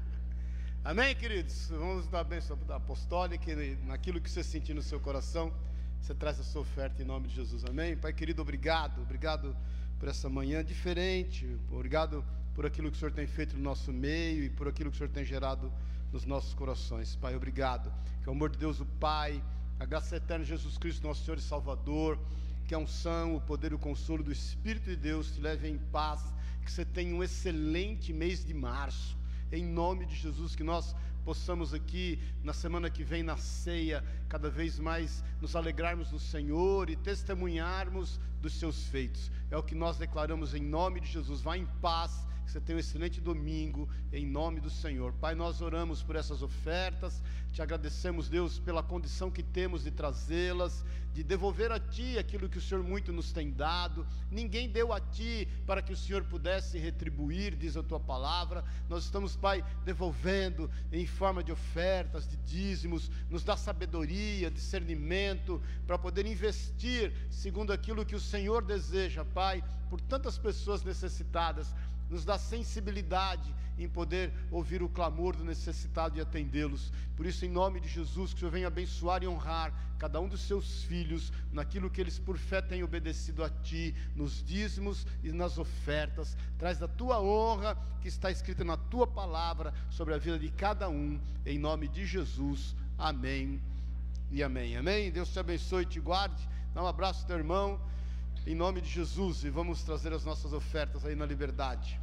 Amém, queridos? Vamos dar a bênção apostólica naquilo que você sentir no seu coração. Você traz a sua oferta em nome de Jesus. Amém? Pai querido, obrigado. Obrigado por essa manhã diferente. Obrigado por aquilo que o Senhor tem feito no nosso meio e por aquilo que o Senhor tem gerado nos nossos corações. Pai, obrigado. Que o amor de Deus, o Pai, a graça eterna de Jesus Cristo, nosso Senhor e Salvador, que a unção, o poder e o consolo do Espírito de Deus te leve em paz que você tenha um excelente mês de março. Em nome de Jesus, que nós possamos aqui na semana que vem na ceia, cada vez mais nos alegrarmos no Senhor e testemunharmos dos seus feitos. É o que nós declaramos em nome de Jesus. Vá em paz que você tenha um excelente domingo, em nome do Senhor. Pai, nós oramos por essas ofertas, te agradecemos, Deus, pela condição que temos de trazê-las, de devolver a Ti aquilo que o Senhor muito nos tem dado. Ninguém deu a Ti para que o Senhor pudesse retribuir, diz a Tua palavra. Nós estamos, Pai, devolvendo em forma de ofertas, de dízimos, nos dá sabedoria, discernimento, para poder investir segundo aquilo que o Senhor deseja, Pai, por tantas pessoas necessitadas nos dá sensibilidade em poder ouvir o clamor do necessitado e atendê-los. Por isso, em nome de Jesus, que o Senhor venha abençoar e honrar cada um dos seus filhos naquilo que eles por fé têm obedecido a Ti, nos dízimos e nas ofertas. Traz da Tua honra que está escrita na Tua palavra sobre a vida de cada um, em nome de Jesus. Amém e amém. Amém. Deus te abençoe e te guarde. Dá um abraço, teu irmão em nome de Jesus, e vamos trazer as nossas ofertas aí na liberdade.